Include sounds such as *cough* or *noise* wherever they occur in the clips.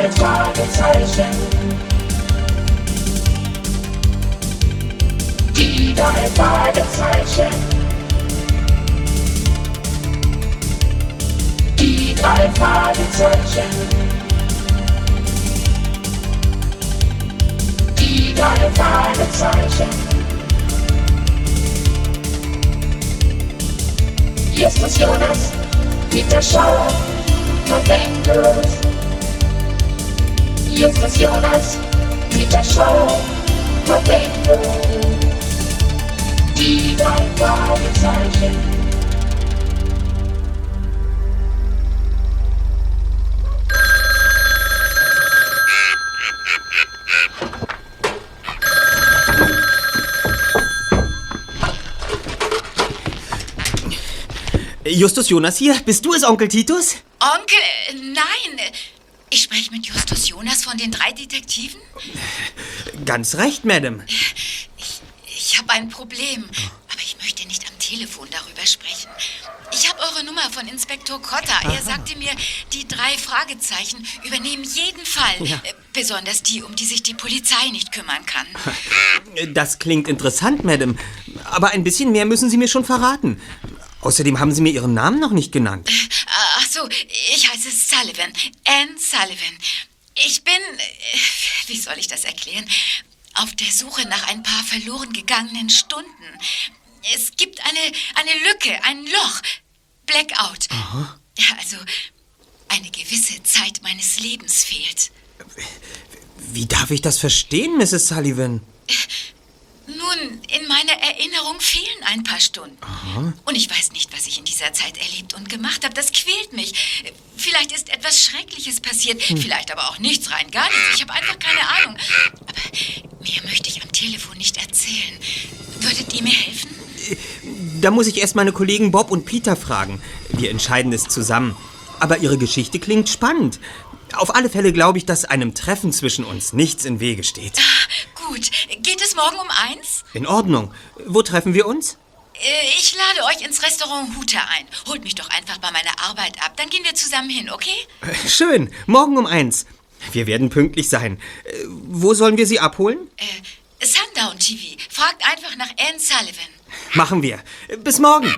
drei Fragezeichen. Die drei Fragezeichen. Die drei Fragezeichen. Die drei Fragezeichen. Justus Jonas, Peter Schauer, Novemberus. Justus Jonas, Peter Schauer, Novemberus. Die drei Fragezeichen. Justus Jonas hier. Bist du es, Onkel Titus? Onkel, nein. Ich spreche mit Justus Jonas von den drei Detektiven. Ganz recht, Madame. Ich, ich habe ein Problem, aber ich möchte nicht am Telefon darüber sprechen. Ich habe eure Nummer von Inspektor Cotta. Er sagte mir, die drei Fragezeichen übernehmen jeden Fall. Ja. Besonders die, um die sich die Polizei nicht kümmern kann. Das klingt interessant, Madame. Aber ein bisschen mehr müssen Sie mir schon verraten. Außerdem haben Sie mir Ihren Namen noch nicht genannt. Ach so, ich heiße Sullivan. Anne Sullivan. Ich bin, äh, wie soll ich das erklären, auf der Suche nach ein paar verloren gegangenen Stunden. Es gibt eine, eine Lücke, ein Loch. Blackout. Ja, also eine gewisse Zeit meines Lebens fehlt. Wie darf ich das verstehen, Mrs. Sullivan? Nun, in meiner Erinnerung fehlen ein paar Stunden. Und ich weiß nicht, was ich in dieser Zeit erlebt und gemacht habe. Das quält mich. Vielleicht ist etwas Schreckliches passiert, vielleicht aber auch nichts, rein gar nichts. Ich habe einfach keine Ahnung. Aber mehr möchte ich am Telefon nicht erzählen. Würdet ihr mir helfen? Da muss ich erst meine Kollegen Bob und Peter fragen. Wir entscheiden es zusammen. Aber Ihre Geschichte klingt spannend. Auf alle Fälle glaube ich, dass einem Treffen zwischen uns nichts im Wege steht. Gut, geht es morgen um eins? In Ordnung. Wo treffen wir uns? Äh, Ich lade euch ins Restaurant Huta ein. Holt mich doch einfach bei meiner Arbeit ab. Dann gehen wir zusammen hin, okay? Äh, Schön. Morgen um eins. Wir werden pünktlich sein. Äh, Wo sollen wir Sie abholen? Äh, Sundown TV. Fragt einfach nach Anne Sullivan. Machen wir. Bis morgen.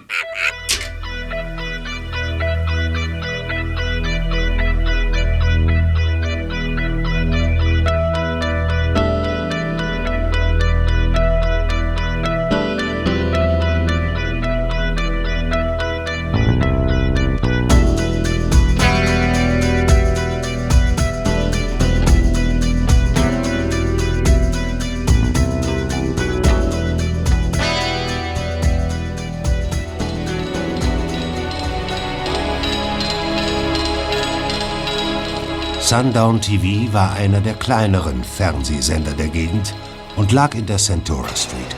Sundown TV war einer der kleineren Fernsehsender der Gegend und lag in der Centura Street.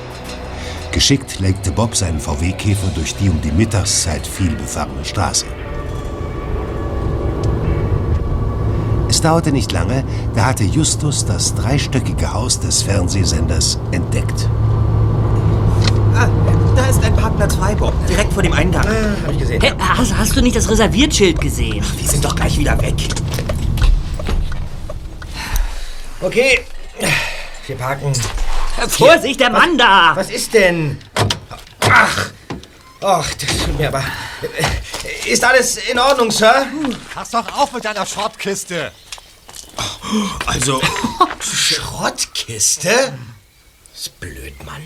Geschickt lenkte Bob seinen VW-Käfer durch die um die Mittagszeit viel befahrene Straße. Es dauerte nicht lange, da hatte Justus das dreistöckige Haus des Fernsehsenders entdeckt. Ah, da ist ein Parkplatz frei, Bob. Direkt vor dem Eingang. Hab ich gesehen. Hä, hast, hast du nicht das Reserviertschild gesehen? Wir sind doch gleich wieder weg. Okay, wir parken. Vorsicht, der Mann da! Was ist denn? Ach, ach, das tut mir aber. Ist alles in Ordnung, Sir? Pass doch auf mit deiner Schrottkiste. Also, *laughs* Schrottkiste? Ist blöd, Mann.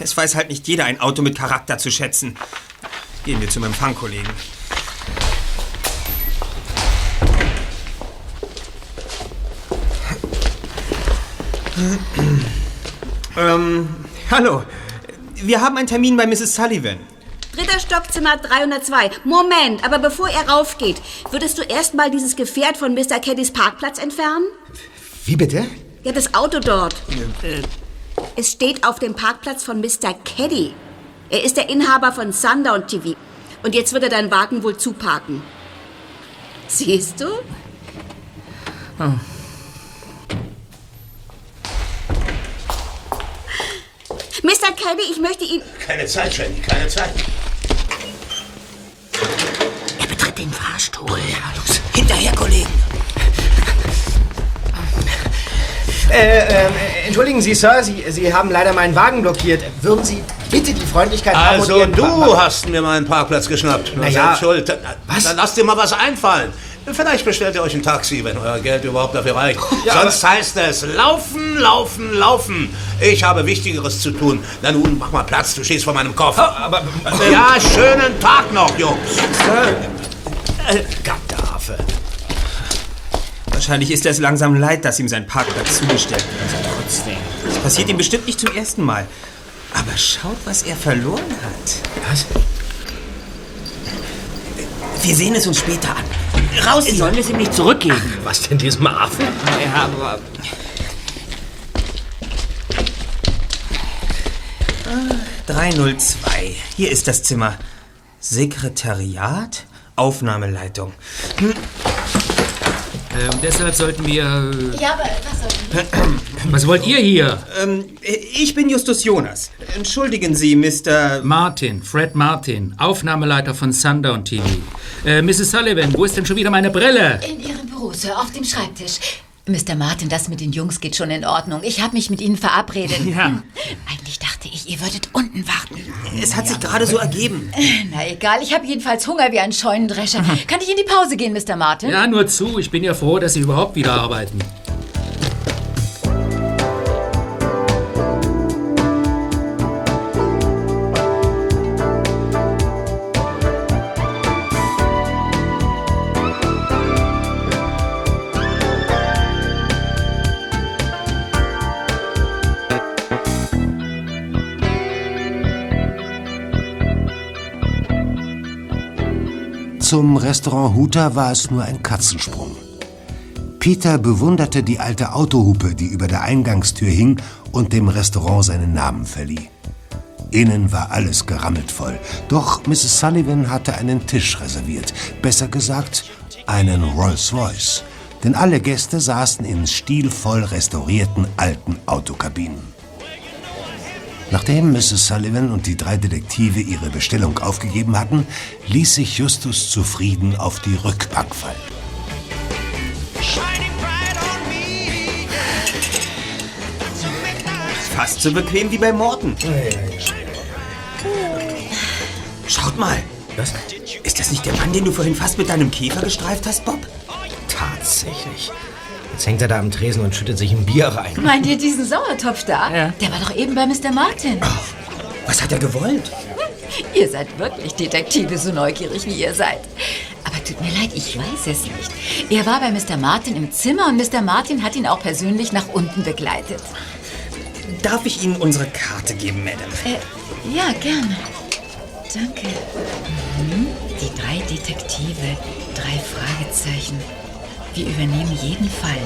es weiß halt nicht jeder, ein Auto mit Charakter zu schätzen. Gehen wir zum Empfangkollegen. Ähm, hallo. Wir haben einen Termin bei Mrs. Sullivan. Dritter Stockzimmer 302. Moment, aber bevor er raufgeht, würdest du erstmal dieses Gefährt von Mr. Caddys Parkplatz entfernen? Wie bitte? Ja, das Auto dort. Es steht auf dem Parkplatz von Mr. Caddy. Er ist der Inhaber von Sundown TV. Und jetzt wird er deinen Wagen wohl zuparken. Siehst du? Mr. Caddy, ich möchte ihn... Keine Zeit, Shandy, keine Zeit. Er betritt den Fahrstuhl. Hinterher, Kollegen. Äh, äh, entschuldigen Sie, Sir, Sie, Sie haben leider meinen Wagen blockiert. Würden Sie bitte die Freundlichkeit haben Also du hast mir meinen Parkplatz geschnappt. Na, Naja, schuld. Dann, was? dann lasst dir mal was einfallen. Vielleicht bestellt ihr euch ein Taxi, wenn euer Geld überhaupt dafür reicht. *laughs* Sonst heißt es laufen, laufen, laufen. Ich habe Wichtigeres zu tun. Na nun, mach mal Platz, du stehst vor meinem Koffer. Aber, ja, schönen Tag noch, Jungs. Gaddafe. Wahrscheinlich ist es langsam leid, dass ihm sein Parkplatz zugestellt wird. Trotzdem. Das passiert ihm bestimmt nicht zum ersten Mal. Aber schaut, was er verloren hat. Was? Wir sehen es uns später an. Raus hier! Sollen wir es ihm nicht zurückgeben? Was denn diesem Affen? Ja, aber... Ah, 302. Hier ist das Zimmer. Sekretariat, Aufnahmeleitung. Äh, und deshalb sollten wir. Ja, aber was soll *clears throat* Was wollt ihr hier? Ähm, ich bin Justus Jonas. Entschuldigen Sie, Mr. Martin, Fred Martin, Aufnahmeleiter von Sundown TV. Äh, Mrs. Sullivan, wo ist denn schon wieder meine Brille? In Ihrem Büro, Sir, auf dem Schreibtisch. Mr. Martin, das mit den Jungs geht schon in Ordnung. Ich habe mich mit Ihnen verabredet. Ja. *laughs* Eigentlich dachte ich, ihr würdet unten warten. Es hat sich gerade so ergeben. Na egal, ich habe jedenfalls Hunger wie ein Scheunendrescher. *laughs* Kann ich in die Pause gehen, Mr. Martin? Ja, nur zu. Ich bin ja froh, dass Sie überhaupt wieder arbeiten. Zum Restaurant Huta war es nur ein Katzensprung. Peter bewunderte die alte Autohupe, die über der Eingangstür hing und dem Restaurant seinen Namen verlieh. Innen war alles gerammelt voll, doch Mrs. Sullivan hatte einen Tisch reserviert, besser gesagt einen Rolls Royce, denn alle Gäste saßen in stilvoll restaurierten alten Autokabinen. Nachdem Mrs. Sullivan und die drei Detektive ihre Bestellung aufgegeben hatten, ließ sich Justus zufrieden auf die Rückbank fallen. Fast so bequem wie bei Morten. Schaut mal. Was? Ist das nicht der Mann, den du vorhin fast mit deinem Käfer gestreift hast, Bob? Tatsächlich. Jetzt hängt er da am Tresen und schüttet sich ein Bier rein. Meint ihr diesen Sauertopf da? Ja. Der war doch eben bei Mr. Martin. Was hat er gewollt? *laughs* Ihr seid wirklich Detektive, so neugierig wie ihr seid. Aber tut mir leid, ich weiß es nicht. Er war bei Mr. Martin im Zimmer und Mr. Martin hat ihn auch persönlich nach unten begleitet. Darf ich Ihnen unsere Karte geben, Madame? Äh, ja, gerne. Danke. Mhm. Die drei Detektive, drei Fragezeichen. Wir übernehmen jeden Fall.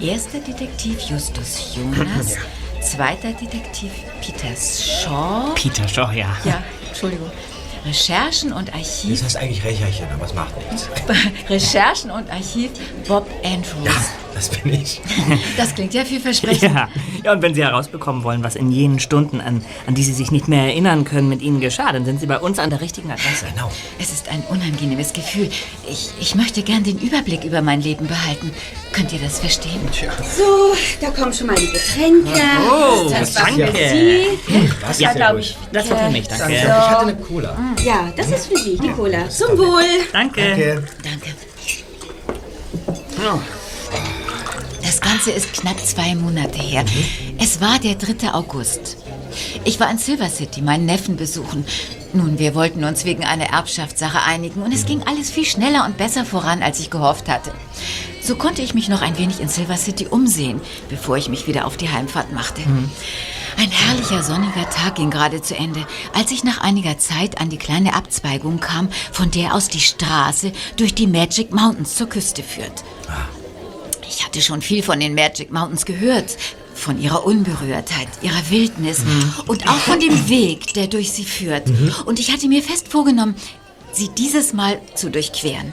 Erster Detektiv Justus Jonas. Zweiter Detektiv Peter Shaw. Peter Shaw, ja. Ja, Entschuldigung. Recherchen und Archiv. Das heißt eigentlich Rächerchen, aber es macht nichts. *laughs* Recherchen und Archiv Bob Andrews. Das bin ich. *laughs* Das klingt ja vielversprechend. Ja. ja, und wenn Sie herausbekommen wollen, was in jenen Stunden, an, an die Sie sich nicht mehr erinnern können, mit Ihnen geschah, dann sind Sie bei uns an der richtigen Adresse. Genau. Es ist ein unangenehmes Gefühl. Ich, ich möchte gern den Überblick über mein Leben behalten. Könnt ihr das verstehen? So, da kommen schon mal die Getränke. Oh, das danke. für Sie. Das Ja, ist glaube ich. Das war für mich, Ich danke. hatte eine Cola. Ja, das ist für Sie, die Cola. Zum Wohl. Danke. Danke. Danke. Das Ganze ist knapp zwei Monate her. Es war der 3. August. Ich war in Silver City meinen Neffen besuchen. Nun, wir wollten uns wegen einer Erbschaftssache einigen und es ging alles viel schneller und besser voran, als ich gehofft hatte. So konnte ich mich noch ein wenig in Silver City umsehen, bevor ich mich wieder auf die Heimfahrt machte. Ein herrlicher sonniger Tag ging gerade zu Ende, als ich nach einiger Zeit an die kleine Abzweigung kam, von der aus die Straße durch die Magic Mountains zur Küste führt. Ich hatte schon viel von den Magic Mountains gehört. Von ihrer Unberührtheit, ihrer Wildnis und auch von dem Weg, der durch sie führt. Und ich hatte mir fest vorgenommen, sie dieses Mal zu durchqueren.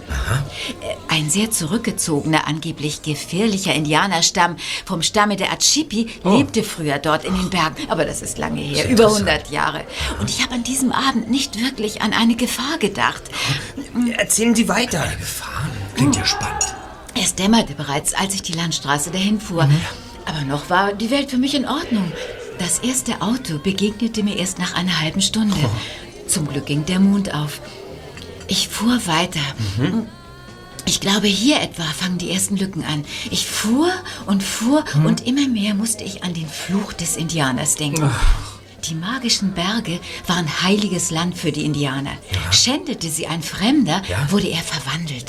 Äh, Ein sehr zurückgezogener, angeblich gefährlicher Indianerstamm vom Stamme der Achipi lebte früher dort in den Bergen. Aber das ist lange her, über 100 Jahre. Und ich habe an diesem Abend nicht wirklich an eine Gefahr gedacht. Erzählen Sie weiter. Gefahren? Klingt ja spannend. Es dämmerte bereits, als ich die Landstraße dahin fuhr. Aber noch war die Welt für mich in Ordnung. Das erste Auto begegnete mir erst nach einer halben Stunde. Zum Glück ging der Mond auf. Ich fuhr weiter. Ich glaube, hier etwa fangen die ersten Lücken an. Ich fuhr und fuhr und immer mehr musste ich an den Fluch des Indianers denken. Die magischen Berge waren heiliges Land für die Indianer. Schändete sie ein Fremder, wurde er verwandelt.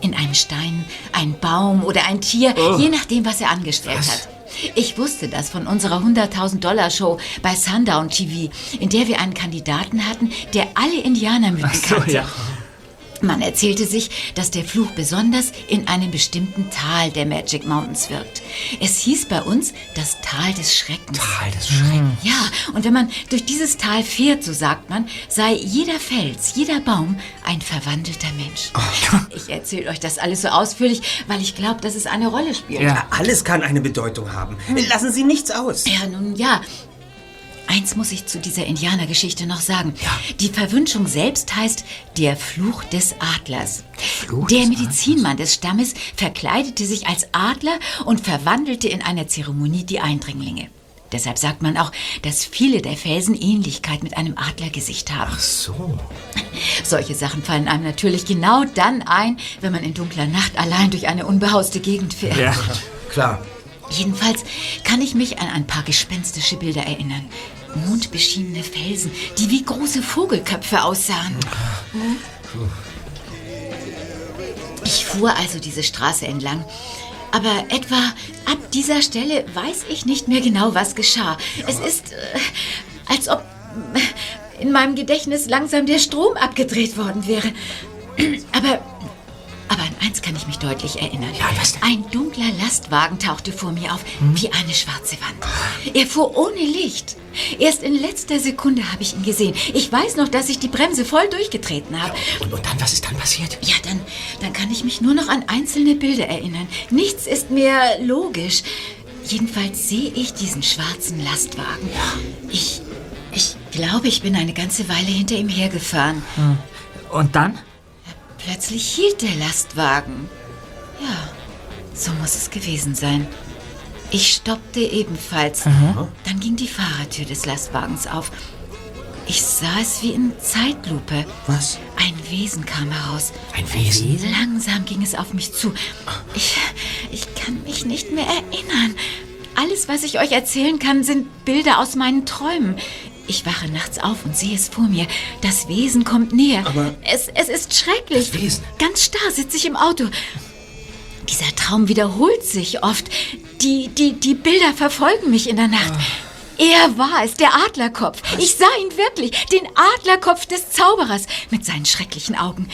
In einen Stein, einen Baum oder ein Tier, je nachdem, was er angestellt hat. Ich wusste das von unserer 100.000 Dollar Show bei Sundown TV, in der wir einen Kandidaten hatten, der alle Indianermythen So, kannte. ja. Man erzählte sich, dass der Fluch besonders in einem bestimmten Tal der Magic Mountains wirkt. Es hieß bei uns das Tal des Schreckens. Tal des Schreckens. Ja, und wenn man durch dieses Tal fährt, so sagt man, sei jeder Fels, jeder Baum ein verwandelter Mensch. *laughs* Ich erzähle euch das alles so ausführlich, weil ich glaube, dass es eine Rolle spielt. Ja. Alles kann eine Bedeutung haben. Lassen Sie nichts aus. Ja, nun ja. Eins muss ich zu dieser Indianergeschichte noch sagen. Die Verwünschung selbst heißt der Fluch des Adlers. der Medizinmann des Stammes verkleidete sich als Adler und verwandelte in einer Zeremonie die Eindringlinge. Deshalb sagt man auch, dass viele der Felsen Ähnlichkeit mit einem Adlergesicht haben. Ach so. *laughs* Solche Sachen fallen einem natürlich genau dann ein, wenn man in dunkler Nacht allein durch eine unbehauste Gegend fährt. Ja. Klar. Jedenfalls kann ich mich an ein paar gespenstische Bilder erinnern. Mondbeschienene Felsen, die wie große Vogelköpfe aussahen. Ich fuhr also diese Straße entlang. Aber etwa ab dieser Stelle weiß ich nicht mehr genau, was geschah. Es ist, äh, als ob in meinem Gedächtnis langsam der Strom abgedreht worden wäre. Aber, eins kann ich mich deutlich erinnern. Ein dunkler Lastwagen tauchte vor mir auf, wie eine schwarze Wand. Er fuhr ohne Licht. Erst in letzter Sekunde habe ich ihn gesehen. Ich weiß noch, dass ich die Bremse voll durchgetreten habe. Und, und dann, was ist dann passiert? Ja, dann, dann kann ich mich nur noch an einzelne Bilder erinnern. Nichts ist mehr logisch. Jedenfalls sehe ich diesen schwarzen Lastwagen. Ich, ich glaube, ich bin eine ganze Weile hinter ihm hergefahren. Und dann? Plötzlich hielt der Lastwagen. Ja, so muss es gewesen sein. Ich stoppte ebenfalls. Dann ging die Fahrertür des Lastwagens auf. Ich sah es wie in Zeitlupe. Was? Ein Wesen kam heraus. Ein Wesen? Langsam ging es auf mich zu. Ich, ich kann mich nicht mehr erinnern. Alles, was ich euch erzählen kann, sind Bilder aus meinen Träumen. Ich wache nachts auf und sehe es vor mir. Das Wesen kommt näher. Aber- es, es ist schrecklich. Das Wesen? Ganz starr sitze ich im Auto. Dieser Traum wiederholt sich oft. Die, die, die Bilder verfolgen mich in der Nacht. Er war es, der Adlerkopf. Ich sah ihn wirklich, den Adlerkopf des Zauberers mit seinen schrecklichen Augen.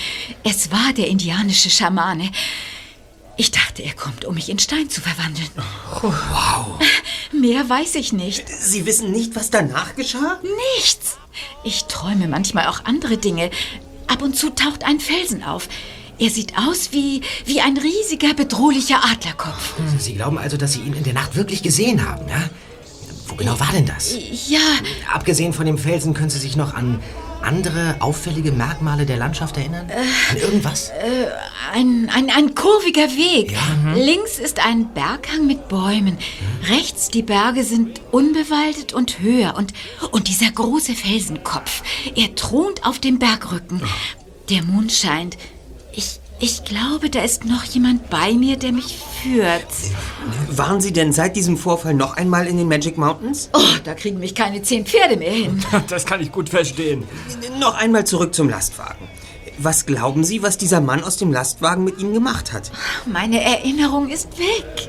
Es war der indianische Schamane. Ich dachte, er kommt, um mich in Stein zu verwandeln. Wow. *laughs* Mehr weiß ich nicht. Sie wissen nicht, was danach geschah? Nichts. Ich träume manchmal auch andere Dinge. Ab und zu taucht ein Felsen auf. Er sieht aus wie, wie ein riesiger, bedrohlicher Adlerkopf. Sie glauben also, dass Sie ihn in der Nacht wirklich gesehen haben, ja? Wo genau war denn das? Ja, Abgesehen von dem Felsen, können Sie sich noch an andere auffällige Merkmale der Landschaft erinnern? an irgendwas? ein, ein, ein kurviger Weg. Links ist ein Berghang mit Bäumen. Rechts die Berge sind unbewaldet und höher. Und, und dieser große Felsenkopf, er thront auf dem Bergrücken. Der Mond scheint. Ich, ich glaube, da ist noch jemand bei mir, der mich führt. Waren Sie denn seit diesem Vorfall noch einmal in den Magic Mountains? Oh, da kriegen mich keine zehn Pferde mehr hin. *laughs* Das kann ich gut verstehen. Noch einmal zurück zum Lastwagen. Was glauben Sie, was dieser Mann aus dem Lastwagen mit Ihnen gemacht hat? Meine Erinnerung ist weg.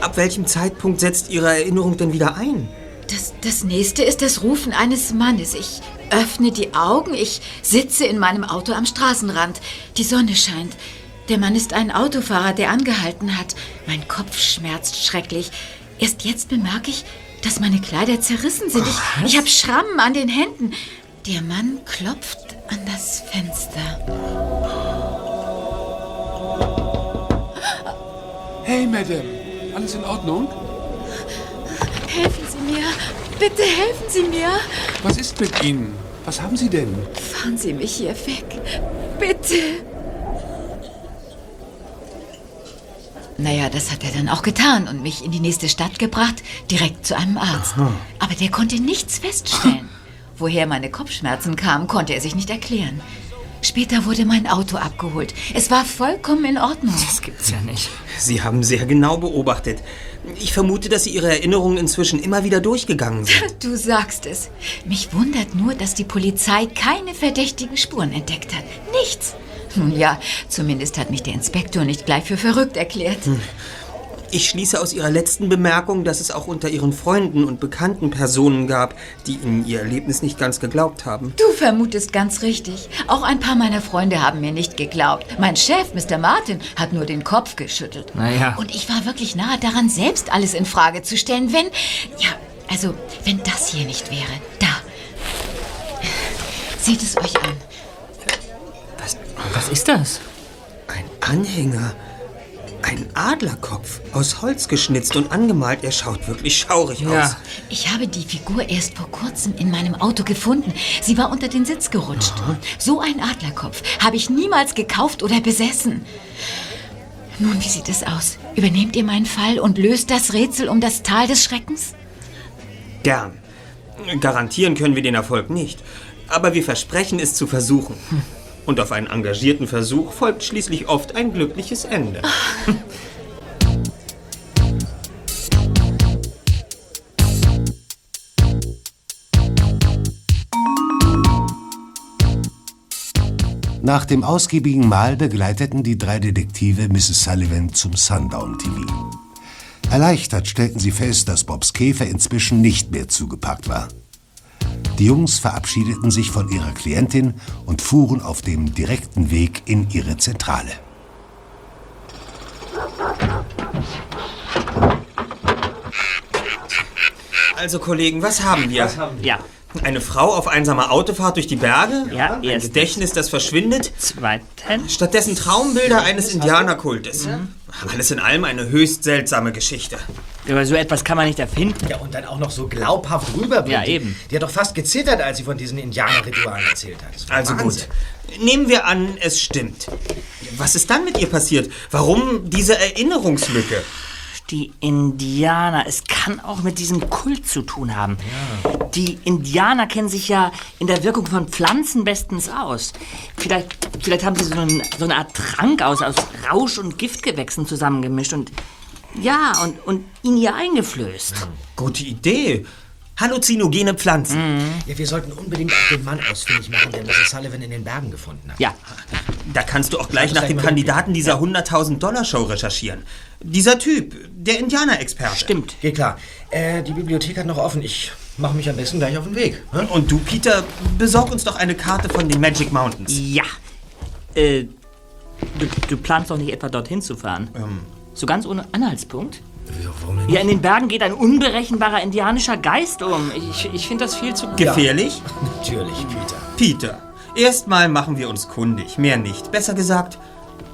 Ab welchem Zeitpunkt setzt Ihre Erinnerung denn wieder ein? Das, das nächste ist das Rufen eines Mannes. Ich öffne die Augen, ich sitze in meinem Auto am Straßenrand. Die Sonne scheint. Der Mann ist ein Autofahrer, der angehalten hat. Mein Kopf schmerzt schrecklich. Erst jetzt bemerke ich, dass meine Kleider zerrissen sind. Ich, ich habe Schrammen an den Händen. Der Mann klopft an das Fenster. Hey, Madame. Alles in Ordnung? Helfen Sie mir. Bitte helfen Sie mir. Was ist mit Ihnen? Was haben Sie denn? Fahren Sie mich hier weg. Bitte. Naja, das hat er dann auch getan und mich in die nächste Stadt gebracht, direkt zu einem Arzt. Aber der konnte nichts feststellen. *laughs* Woher meine Kopfschmerzen kamen, konnte er sich nicht erklären. Später wurde mein Auto abgeholt. Es war vollkommen in Ordnung. Das gibt's ja nicht. Sie haben sehr genau beobachtet. Ich vermute, dass Sie Ihre Erinnerungen inzwischen immer wieder durchgegangen sind. *laughs* Du sagst es. Mich wundert nur, dass die Polizei keine verdächtigen Spuren entdeckt hat. Nichts. Nun ja, zumindest hat mich der Inspektor nicht gleich für verrückt erklärt. Ich schließe aus Ihrer letzten Bemerkung, dass es auch unter Ihren Freunden und bekannten Personen gab, die Ihnen Ihr Erlebnis nicht ganz geglaubt haben. Du vermutest ganz richtig. Auch ein paar meiner Freunde haben mir nicht geglaubt. Mein Chef, Mr. Martin, hat nur den Kopf geschüttelt. Naja. Und ich war wirklich nahe daran, selbst alles in Frage zu stellen, wenn. Ja, also, wenn das hier nicht wäre. Da. Seht es euch an. Was, was ist das? Ein Anhänger. Ein Adlerkopf. Aus Holz geschnitzt und angemalt. Er schaut wirklich schaurig Ja. aus. Ich habe die Figur erst vor kurzem in meinem Auto gefunden. Sie war unter den Sitz gerutscht. So ein Adlerkopf habe ich niemals gekauft oder besessen. Nun, wie sieht es aus? Übernehmt ihr meinen Fall und löst das Rätsel um das Tal des Schreckens? Gern. Garantieren können wir den Erfolg nicht. Aber wir versprechen es zu versuchen. Und auf einen engagierten Versuch folgt schließlich oft ein glückliches Ende. Nach dem ausgiebigen Mahl begleiteten die drei Detektive Mrs. Sullivan zum Sundown TV. Erleichtert stellten sie fest, dass Bobs Käfer inzwischen nicht mehr zugepackt war. Die Jungs verabschiedeten sich von ihrer Klientin und fuhren auf dem direkten Weg in ihre Zentrale. Also, Kollegen, was haben wir? Ja. Eine Frau auf einsamer Autofahrt durch die Berge? Ja, Ein erstens. Gedächtnis, das verschwindet? Zweitens. Stattdessen Traumbilder eines Indianerkultes. Alles in allem eine höchst seltsame Geschichte. Aber so etwas kann man nicht erfinden. Ja, und dann auch noch so glaubhaft rüberbringen. Ja, eben. Die hat doch fast gezittert, als sie von diesen Indianerritualen erzählt hat. Also Wahnsinn. gut. Nehmen wir an, es stimmt. Was ist dann mit ihr passiert? Warum diese Erinnerungslücke? Die Indianer, es kann auch mit diesem Kult zu tun haben. Die Indianer kennen sich ja in der Wirkung von Pflanzen bestens aus. Vielleicht, vielleicht haben sie so, einen, so eine Art Trank aus, aus Rausch- und Giftgewächsen zusammengemischt und ja, und, und ihn ihr eingeflößt. Gute Idee. Halluzinogene Pflanzen. Ja, wir sollten unbedingt auch den Mann ausfindig machen, der Mrs. Sullivan in den Bergen gefunden hat. Ja, Da kannst du auch gleich nach dem Kandidaten dieser 100.000 Dollar Show recherchieren. Dieser Typ, der Indianerexperte. stimmt. Geht klar. Äh, die Bibliothek hat noch offen. Ich mache mich am besten gleich auf den Weg. ne? Und du, Peter, besorg uns doch eine Karte von den Magic Mountains. Ja. Äh, du, du planst doch nicht etwa dorthin zu fahren? So ganz ohne Anhaltspunkt? Wieso, warum denn Ja, in den Bergen geht ein unberechenbarer indianischer Geist um. Ich, ich finde das viel zu... Gefährlich? *laughs* Natürlich, Peter. Peter, erstmal machen wir uns kundig, mehr nicht. Besser gesagt,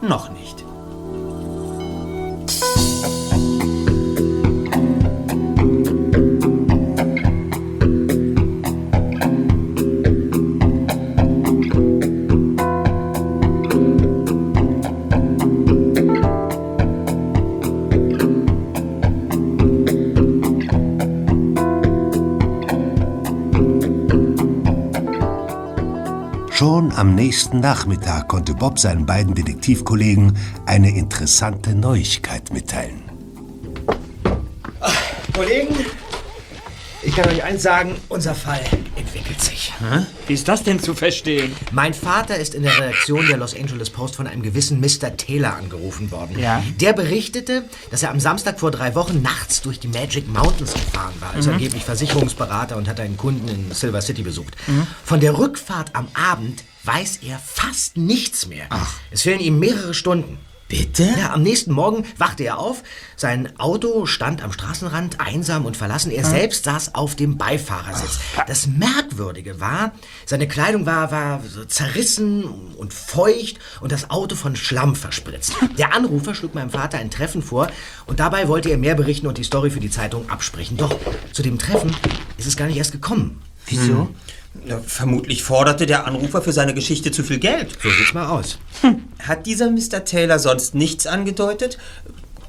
noch nicht. Am nächsten Nachmittag konnte Bob seinen beiden Detektivkollegen eine interessante Neuigkeit mitteilen. Kollegen, ich kann euch eins sagen, unser Fall entwickelt sich. Wie ist das denn zu verstehen? Mein Vater ist in der Redaktion der Los Angeles Post von einem gewissen Mr. Taylor angerufen worden. Ja. Der berichtete, dass er am Samstag vor drei Wochen nachts durch die Magic Mountains gefahren war, als angeblich Versicherungsberater und hat einen Kunden in Silver City besucht. Von der Rückfahrt am Abend weiß er fast nichts mehr. Es fehlen ihm mehrere Stunden. Bitte? Ja, am nächsten Morgen wachte er auf. Sein Auto stand am Straßenrand, einsam und verlassen. Er selbst saß auf dem Beifahrersitz. Das Merkwürdige war, seine Kleidung war, war zerrissen und feucht und das Auto von Schlamm verspritzt. *laughs* Der Anrufer schlug meinem Vater ein Treffen vor und dabei wollte er mehr berichten und die Story für die Zeitung absprechen. Doch zu dem Treffen ist es gar nicht erst gekommen. Wieso? Ja, vermutlich forderte der Anrufer für seine Geschichte zu viel Geld. So sieht's mal aus. Hat dieser Mr. Taylor sonst nichts angedeutet?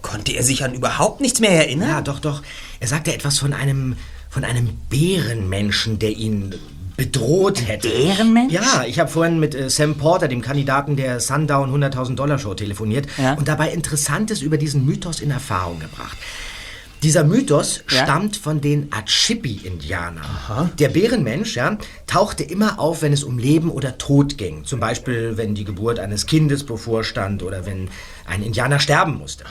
Konnte er sich an überhaupt nichts mehr erinnern? Ja, doch, doch. Er sagte etwas von einem, von einem Bärenmenschen, der ihn bedroht hätte. Bärenmensch? Ja, ich habe vorhin mit äh, Sam Porter, dem Kandidaten der Sundown 100.000 Dollar Show, telefoniert Ja. und dabei Interessantes über diesen Mythos in Erfahrung gebracht. Dieser Mythos Ja. stammt von den Atschipi-Indianern. Der Bärenmensch ja, tauchte immer auf, wenn es um Leben oder Tod ging. Zum Beispiel, wenn die Geburt eines Kindes bevorstand oder wenn ein Indianer sterben musste.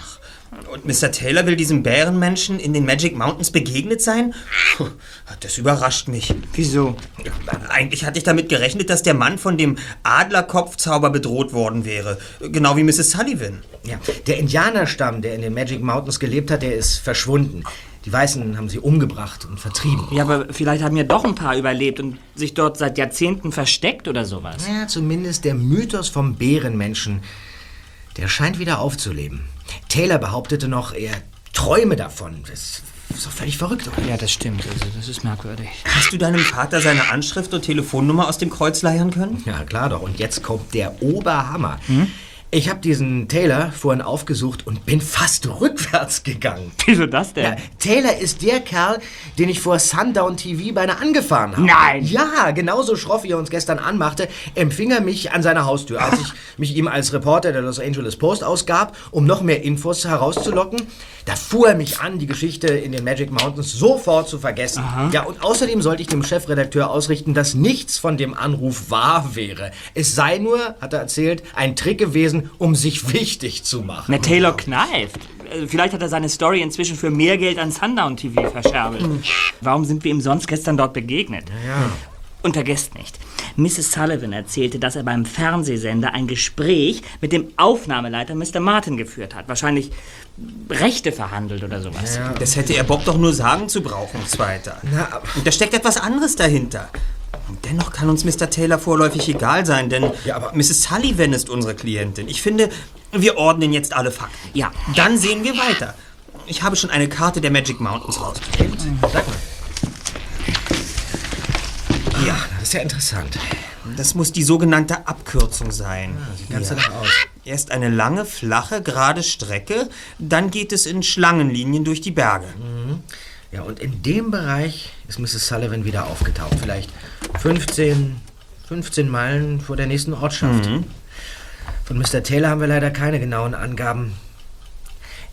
Und Mr. Taylor will diesem Bärenmenschen in den Magic Mountains begegnet sein? Puh, Das überrascht mich. Wieso? Eigentlich hatte ich damit gerechnet, dass der Mann von dem Adlerkopfzauber bedroht worden wäre. Genau wie Mrs. Sullivan. Ja, der Indianerstamm, der in den Magic Mountains gelebt hat, der ist verschwunden. Die Weißen haben sie umgebracht und vertrieben. Ja, aber vielleicht haben ja doch ein paar überlebt und sich dort seit Jahrzehnten versteckt oder sowas. Ja, zumindest der Mythos vom Bärenmenschen, der scheint wieder aufzuleben. Taylor behauptete noch, er träume davon. Das ist doch völlig verrückt, oder? Ja, das stimmt. Also, das ist merkwürdig. Hast du deinem Vater seine Anschrift und Telefonnummer aus dem Kreuz leiern können? Ja, klar doch. Und jetzt kommt der Oberhammer. Ich habe diesen Taylor vorhin aufgesucht und bin fast *laughs* rückwärts gegangen. Wieso das denn? Ja, Taylor ist der Kerl, den ich vor Sundown TV beinahe angefahren habe. Nein! Ja, genauso schroff, wie er uns gestern anmachte, empfing er mich an seiner Haustür, als ich *laughs* mich ihm als Reporter der Los Angeles Post ausgab, um noch mehr Infos herauszulocken. Da fuhr er mich an, die Geschichte in den Magic Mountains sofort zu vergessen. Ja, und außerdem sollte ich dem Chefredakteur ausrichten, dass nichts von dem Anruf wahr wäre. Es sei nur, hat er erzählt, ein Trick gewesen, um sich wichtig zu machen. Na, Taylor kneift. Äh, Vielleicht hat er seine Story inzwischen für mehr Geld an Sundown TV verscherbelt. Warum sind wir ihm sonst gestern dort begegnet? Ja. Und vergesst nicht, Mrs. Sullivan erzählte, dass er beim Fernsehsender ein Gespräch mit dem Aufnahmeleiter Mr. Martin geführt hat. Wahrscheinlich Rechte verhandelt oder sowas. Das hätte er Bob doch nur sagen zu brauchen, Zweiter. Na, Und da steckt etwas anderes dahinter. Und dennoch kann uns Mr. Taylor vorläufig egal sein, denn Ja, aber- Mrs. Sullivan ist unsere Klientin. Ich finde, wir ordnen jetzt alle Fakten. Ja. Dann sehen wir weiter. Ich habe schon eine Karte der Magic Mountains rausgekriegt. Sag mal. Ja, das ist ja interessant. Das muss die sogenannte Abkürzung sein. Sieht ganz danach aus. Erst eine lange, flache, gerade Strecke, dann geht es in Schlangenlinien durch die Berge. Ja, und in dem Bereich ist Mrs. Sullivan wieder aufgetaucht. Vielleicht 15, 15 Meilen vor der nächsten Ortschaft. Von Mr. Taylor haben wir leider keine genauen Angaben.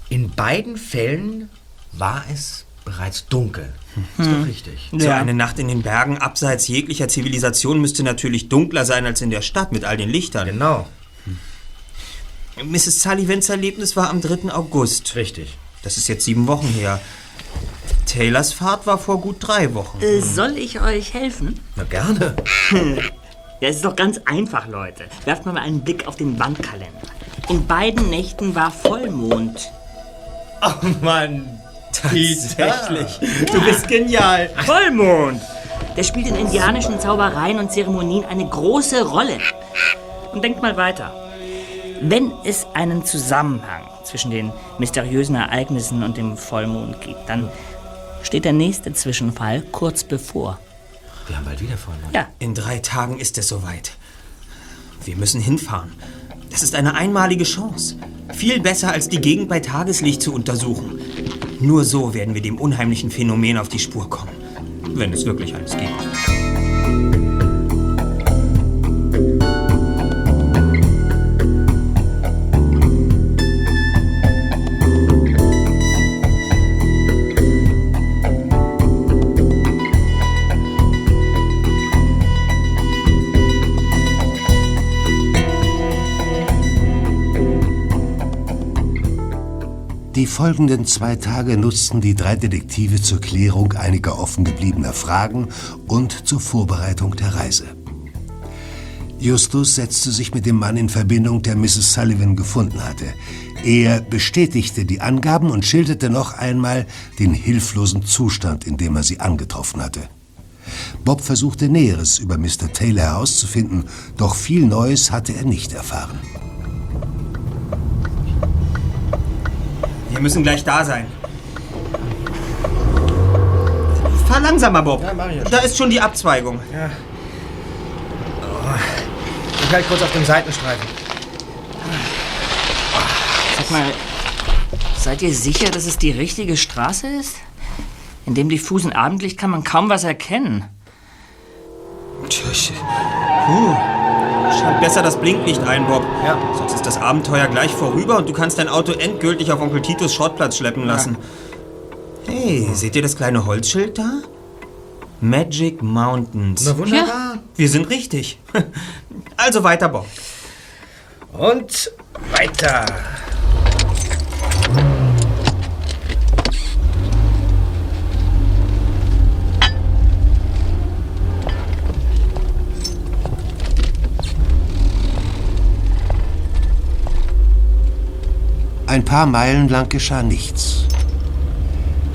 In beiden Fällen war es bereits dunkel. Ist doch richtig. So eine Nacht in den Bergen abseits jeglicher Zivilisation müsste natürlich dunkler sein als in der Stadt mit all den Lichtern. Genau, Mrs. Sullivans Erlebnis war am 3. August. richtig. Das ist jetzt sieben Wochen her. Taylors Fahrt war vor gut drei Wochen. Äh, soll ich euch helfen? Na gerne. *laughs* Ja, es ist doch ganz einfach, Leute. Werft mal einen Blick auf den Wandkalender. In beiden Nächten war Vollmond. Oh Mann. Tatsächlich. Du bist genial. Vollmond! Der spielt in indianischen Zaubereien und Zeremonien eine große Rolle. Und denkt mal weiter. Wenn es einen Zusammenhang zwischen den mysteriösen Ereignissen und dem Vollmond gibt, dann steht der nächste Zwischenfall kurz bevor. Wir haben bald wieder Vollmond. Ja, In drei Tagen ist es soweit. Wir müssen hinfahren. Das ist eine einmalige Chance. Viel besser als die Gegend bei Tageslicht zu untersuchen. Nur so werden wir dem unheimlichen Phänomen auf die Spur kommen. Wenn es wirklich eins gibt. Die folgenden zwei Tage nutzten die drei Detektive zur Klärung einiger offen gebliebener Fragen und zur Vorbereitung der Reise. Justus setzte sich mit dem Mann in Verbindung, der Mrs. Sullivan gefunden hatte. Er bestätigte die Angaben und schilderte noch einmal den hilflosen Zustand, in dem er sie angetroffen hatte. Bob versuchte Näheres über Mr. Taylor herauszufinden, doch viel Neues hatte er nicht erfahren. Wir müssen gleich da sein. Fahr langsamer, Bob. Ja, mach ich ja schon. Da ist schon die Abzweigung. Ich halte kurz auf dem Seitenstreifen. sag mal, Seid ihr sicher, dass es die richtige Straße ist? In dem diffusen Abendlicht kann man kaum was erkennen. Tja, Puh. Schalt besser das Blinklicht ein, Bob. Ja. Sonst ist das Abenteuer gleich vorüber und du kannst dein Auto endgültig auf Onkel Titus Schrottplatz schleppen lassen. Hey, seht ihr das kleine Holzschild da? Magic Mountains. Na wunderbar. Wir sind richtig. *laughs* Also weiter, Bob. Und weiter. Ein paar Meilen lang geschah nichts.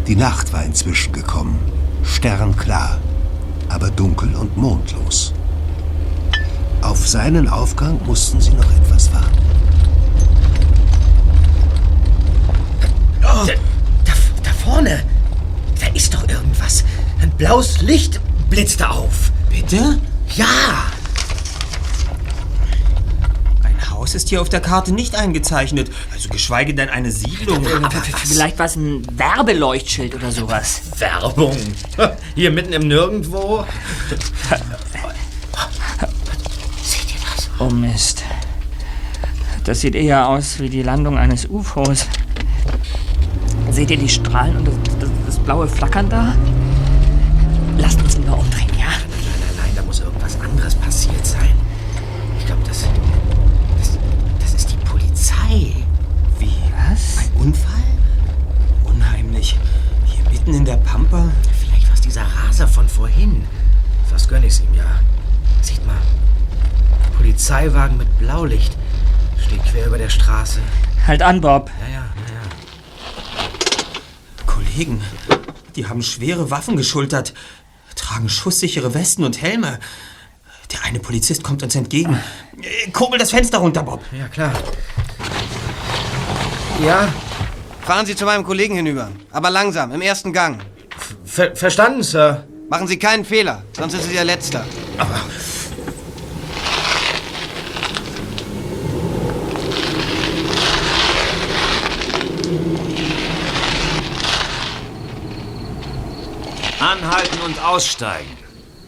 Die Nacht war inzwischen gekommen, sternklar, aber dunkel und mondlos. Auf seinen Aufgang mussten sie noch etwas warten. Da, da, da vorne. Da ist doch irgendwas. Ein blaues Licht blitzte auf. Bitte? Ja. Ein Haus ist hier auf der Karte nicht eingezeichnet. Also geschweige denn eine Siedlung. Vielleicht war es ein Werbeleuchtschild oder sowas. Werbung. Hier mitten im Nirgendwo. Oh Mist. Das sieht eher aus wie die Landung eines UFOs. Seht ihr die Strahlen und das, das, das blaue Flackern da? Polizeiwagen mit Blaulicht. Steht quer über der Straße. Halt an, Bob. Ja, ja, ja, ja. Kollegen, die haben schwere Waffen geschultert, tragen schusssichere Westen und Helme. Der eine Polizist kommt uns entgegen. Äh, Kurbel das Fenster runter, Bob. Ja, klar. Ja, Fahren Sie zu meinem Kollegen hinüber. Aber langsam, im ersten Gang. ver verstanden, Sir. Machen Sie keinen Fehler, sonst ist es Ihr letzter. Anhalten und aussteigen.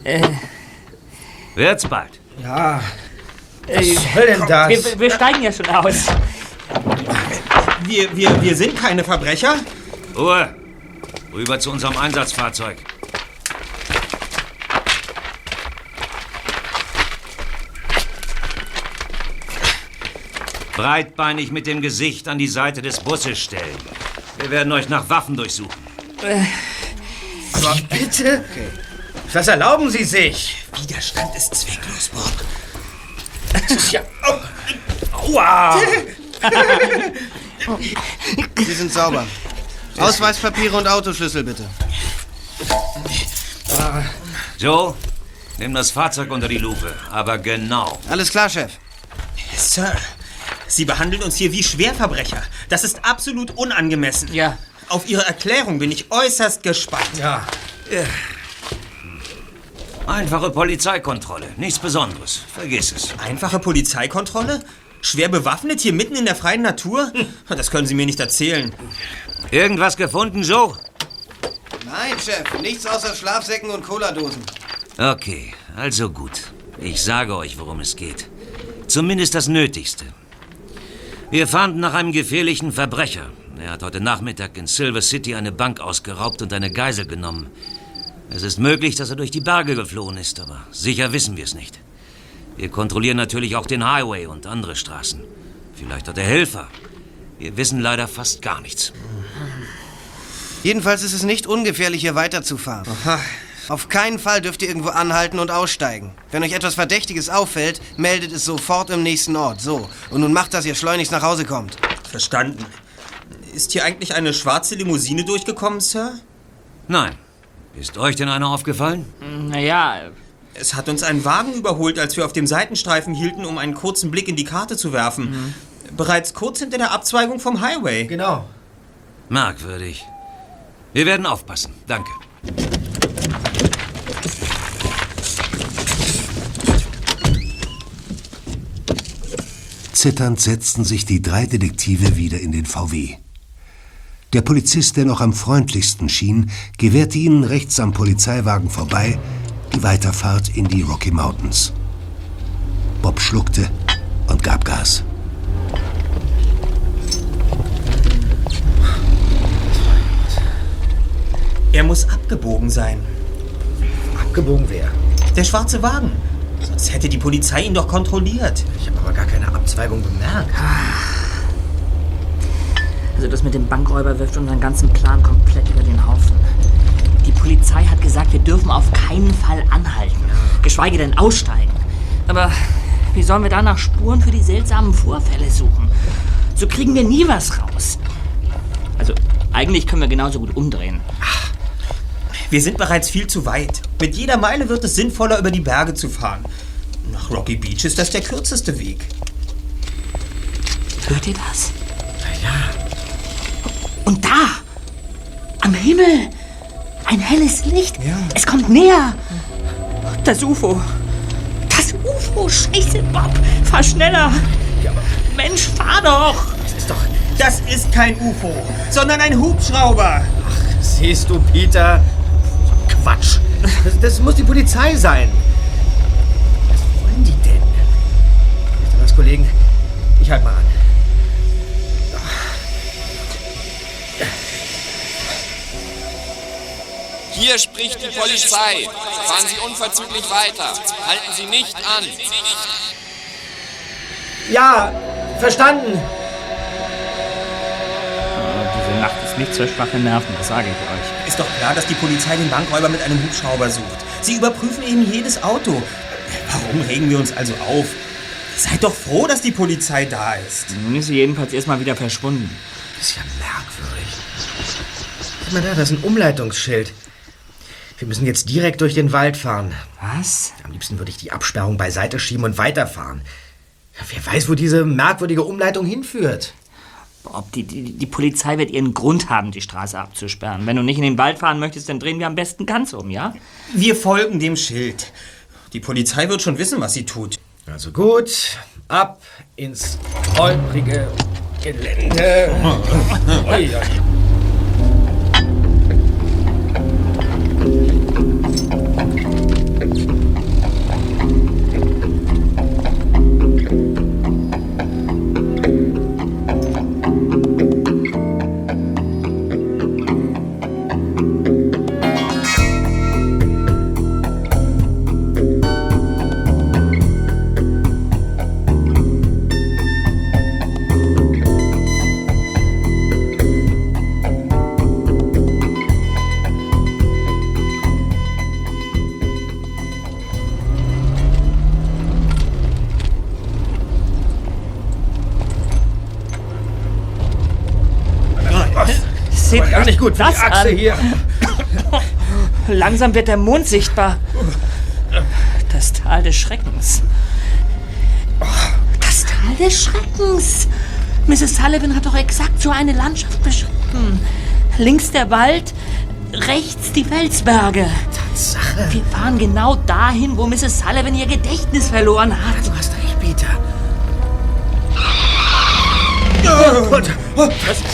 Äh, Wird's bald. Ja. äh, Was soll denn das? wir, wir steigen ja schon aus. Wir, wir, wir sind keine Verbrecher. Ruhe. Rüber zu unserem Einsatzfahrzeug. Breitbeinig mit dem Gesicht an die Seite des Busses stellen. Wir werden euch nach Waffen durchsuchen. Aber bitte? Was erlauben Sie sich? Widerstand ist zwecklos, Bob. Das ist ja. Aua! *laughs* Sie sind sauber. Ausweispapiere und Autoschlüssel bitte. Joe, nimm das Fahrzeug unter die Lupe. Aber genau. Alles klar, Chef. Sir, Sie behandeln uns hier wie Schwerverbrecher. Das ist absolut unangemessen. Ja. Auf Ihre Erklärung bin ich äußerst gespannt. Ja. Einfache Polizeikontrolle. Nichts Besonderes. Vergiss es. Einfache Polizeikontrolle? Schwer bewaffnet hier mitten in der freien Natur? Das können Sie mir nicht erzählen. Irgendwas gefunden, Joe? Nein, Chef. Nichts außer Schlafsäcken und Cola-Dosen. Okay, also gut. Ich sage euch, worum es geht. Zumindest das Nötigste. Wir fanden nach einem gefährlichen Verbrecher. Er hat heute Nachmittag in Silver City eine Bank ausgeraubt und eine Geisel genommen. Es ist möglich, dass er durch die Berge geflohen ist, aber sicher wissen wir es nicht. Wir kontrollieren natürlich auch den Highway und andere Straßen. Vielleicht hat er Helfer. Wir wissen leider fast gar nichts. Jedenfalls ist es nicht ungefährlich, hier weiterzufahren. Auf keinen Fall dürft ihr irgendwo anhalten und aussteigen. Wenn euch etwas Verdächtiges auffällt, meldet es sofort im nächsten Ort. So. Und nun macht, dass ihr schleunigst nach Hause kommt. Verstanden. Ist hier eigentlich eine schwarze Limousine durchgekommen, Sir? Nein. Ist euch denn einer aufgefallen? Naja, Es hat uns ein Wagen überholt, als wir auf dem Seitenstreifen hielten, um einen kurzen Blick in die Karte zu werfen. Bereits kurz hinter der Abzweigung vom Highway. Genau. Merkwürdig. Wir werden aufpassen. Danke. Zitternd setzten sich die drei Detektive wieder in den VW. Der Polizist, der noch am freundlichsten schien, gewährte ihnen rechts am Polizeiwagen vorbei die Weiterfahrt in die Rocky Mountains. Bob schluckte und gab Gas. Er muss abgebogen sein. Abgebogen wer? Der schwarze Wagen. Sonst hätte die Polizei ihn doch kontrolliert. Ich habe aber gar keine Abzweigung bemerkt. Also das mit dem Bankräuber wirft unseren ganzen Plan komplett über den Haufen. Die Polizei hat gesagt, wir dürfen auf keinen Fall anhalten. Geschweige denn aussteigen. Aber wie sollen wir da nach Spuren für die seltsamen Vorfälle suchen? So kriegen wir nie was raus. Also eigentlich können wir genauso gut umdrehen. Wir sind bereits viel zu weit. Mit jeder Meile wird es sinnvoller, über die Berge zu fahren. Nach Rocky Beach ist das der kürzeste Weg. Hört ihr das? Ja. Und da, am Himmel, ein helles Licht. Es kommt näher. Das UFO. Das UFO. Scheiße, Bob. Fahr schneller. Mensch, fahr doch. Das ist doch... Das ist kein UFO, sondern ein Hubschrauber. Siehst du, Peter? Quatsch. Das, das muss die Polizei sein. Was wollen die denn? Wisst ihr was, Kollegen? Ich halt mal an. Spricht die Polizei. Fahren Sie unverzüglich weiter. Halten Sie nicht an. Ja, verstanden. Diese Nacht ist nicht für schwache Nerven, das sage ich euch. Ist doch klar, dass die Polizei den Bankräuber mit einem Hubschrauber sucht. Sie überprüfen eben jedes Auto. Warum regen wir uns also auf? Seid doch froh, dass die Polizei da ist. Nun ist sie jedenfalls erstmal wieder verschwunden. Das ist ja merkwürdig. Guck mal da, das ist ein Umleitungsschild. Wir müssen jetzt direkt durch den Wald fahren. Was? Am liebsten würde ich die Absperrung beiseite schieben und weiterfahren. Ja, wer weiß, wo diese merkwürdige Umleitung hinführt. Bob, die, die, die Polizei wird ihren Grund haben, die Straße abzusperren. Wenn du nicht in den Wald fahren möchtest, dann drehen wir am besten ganz um, ja? Wir folgen dem Schild. Die Polizei wird schon wissen, was sie tut. Also gut, ab ins holprige Gelände. *laughs* für das die Achse an. hier. *laughs* Langsam wird der Mond sichtbar. Das Tal des Schreckens. Das Tal des Schreckens. Mrs. Sullivan hat doch exakt so eine Landschaft beschrieben. Links der Wald, rechts die Felsberge. Tatsache. Wir fahren genau dahin, wo Mrs. Sullivan ihr Gedächtnis verloren hat. Du hast recht, Peter. Und, was? Habt ihr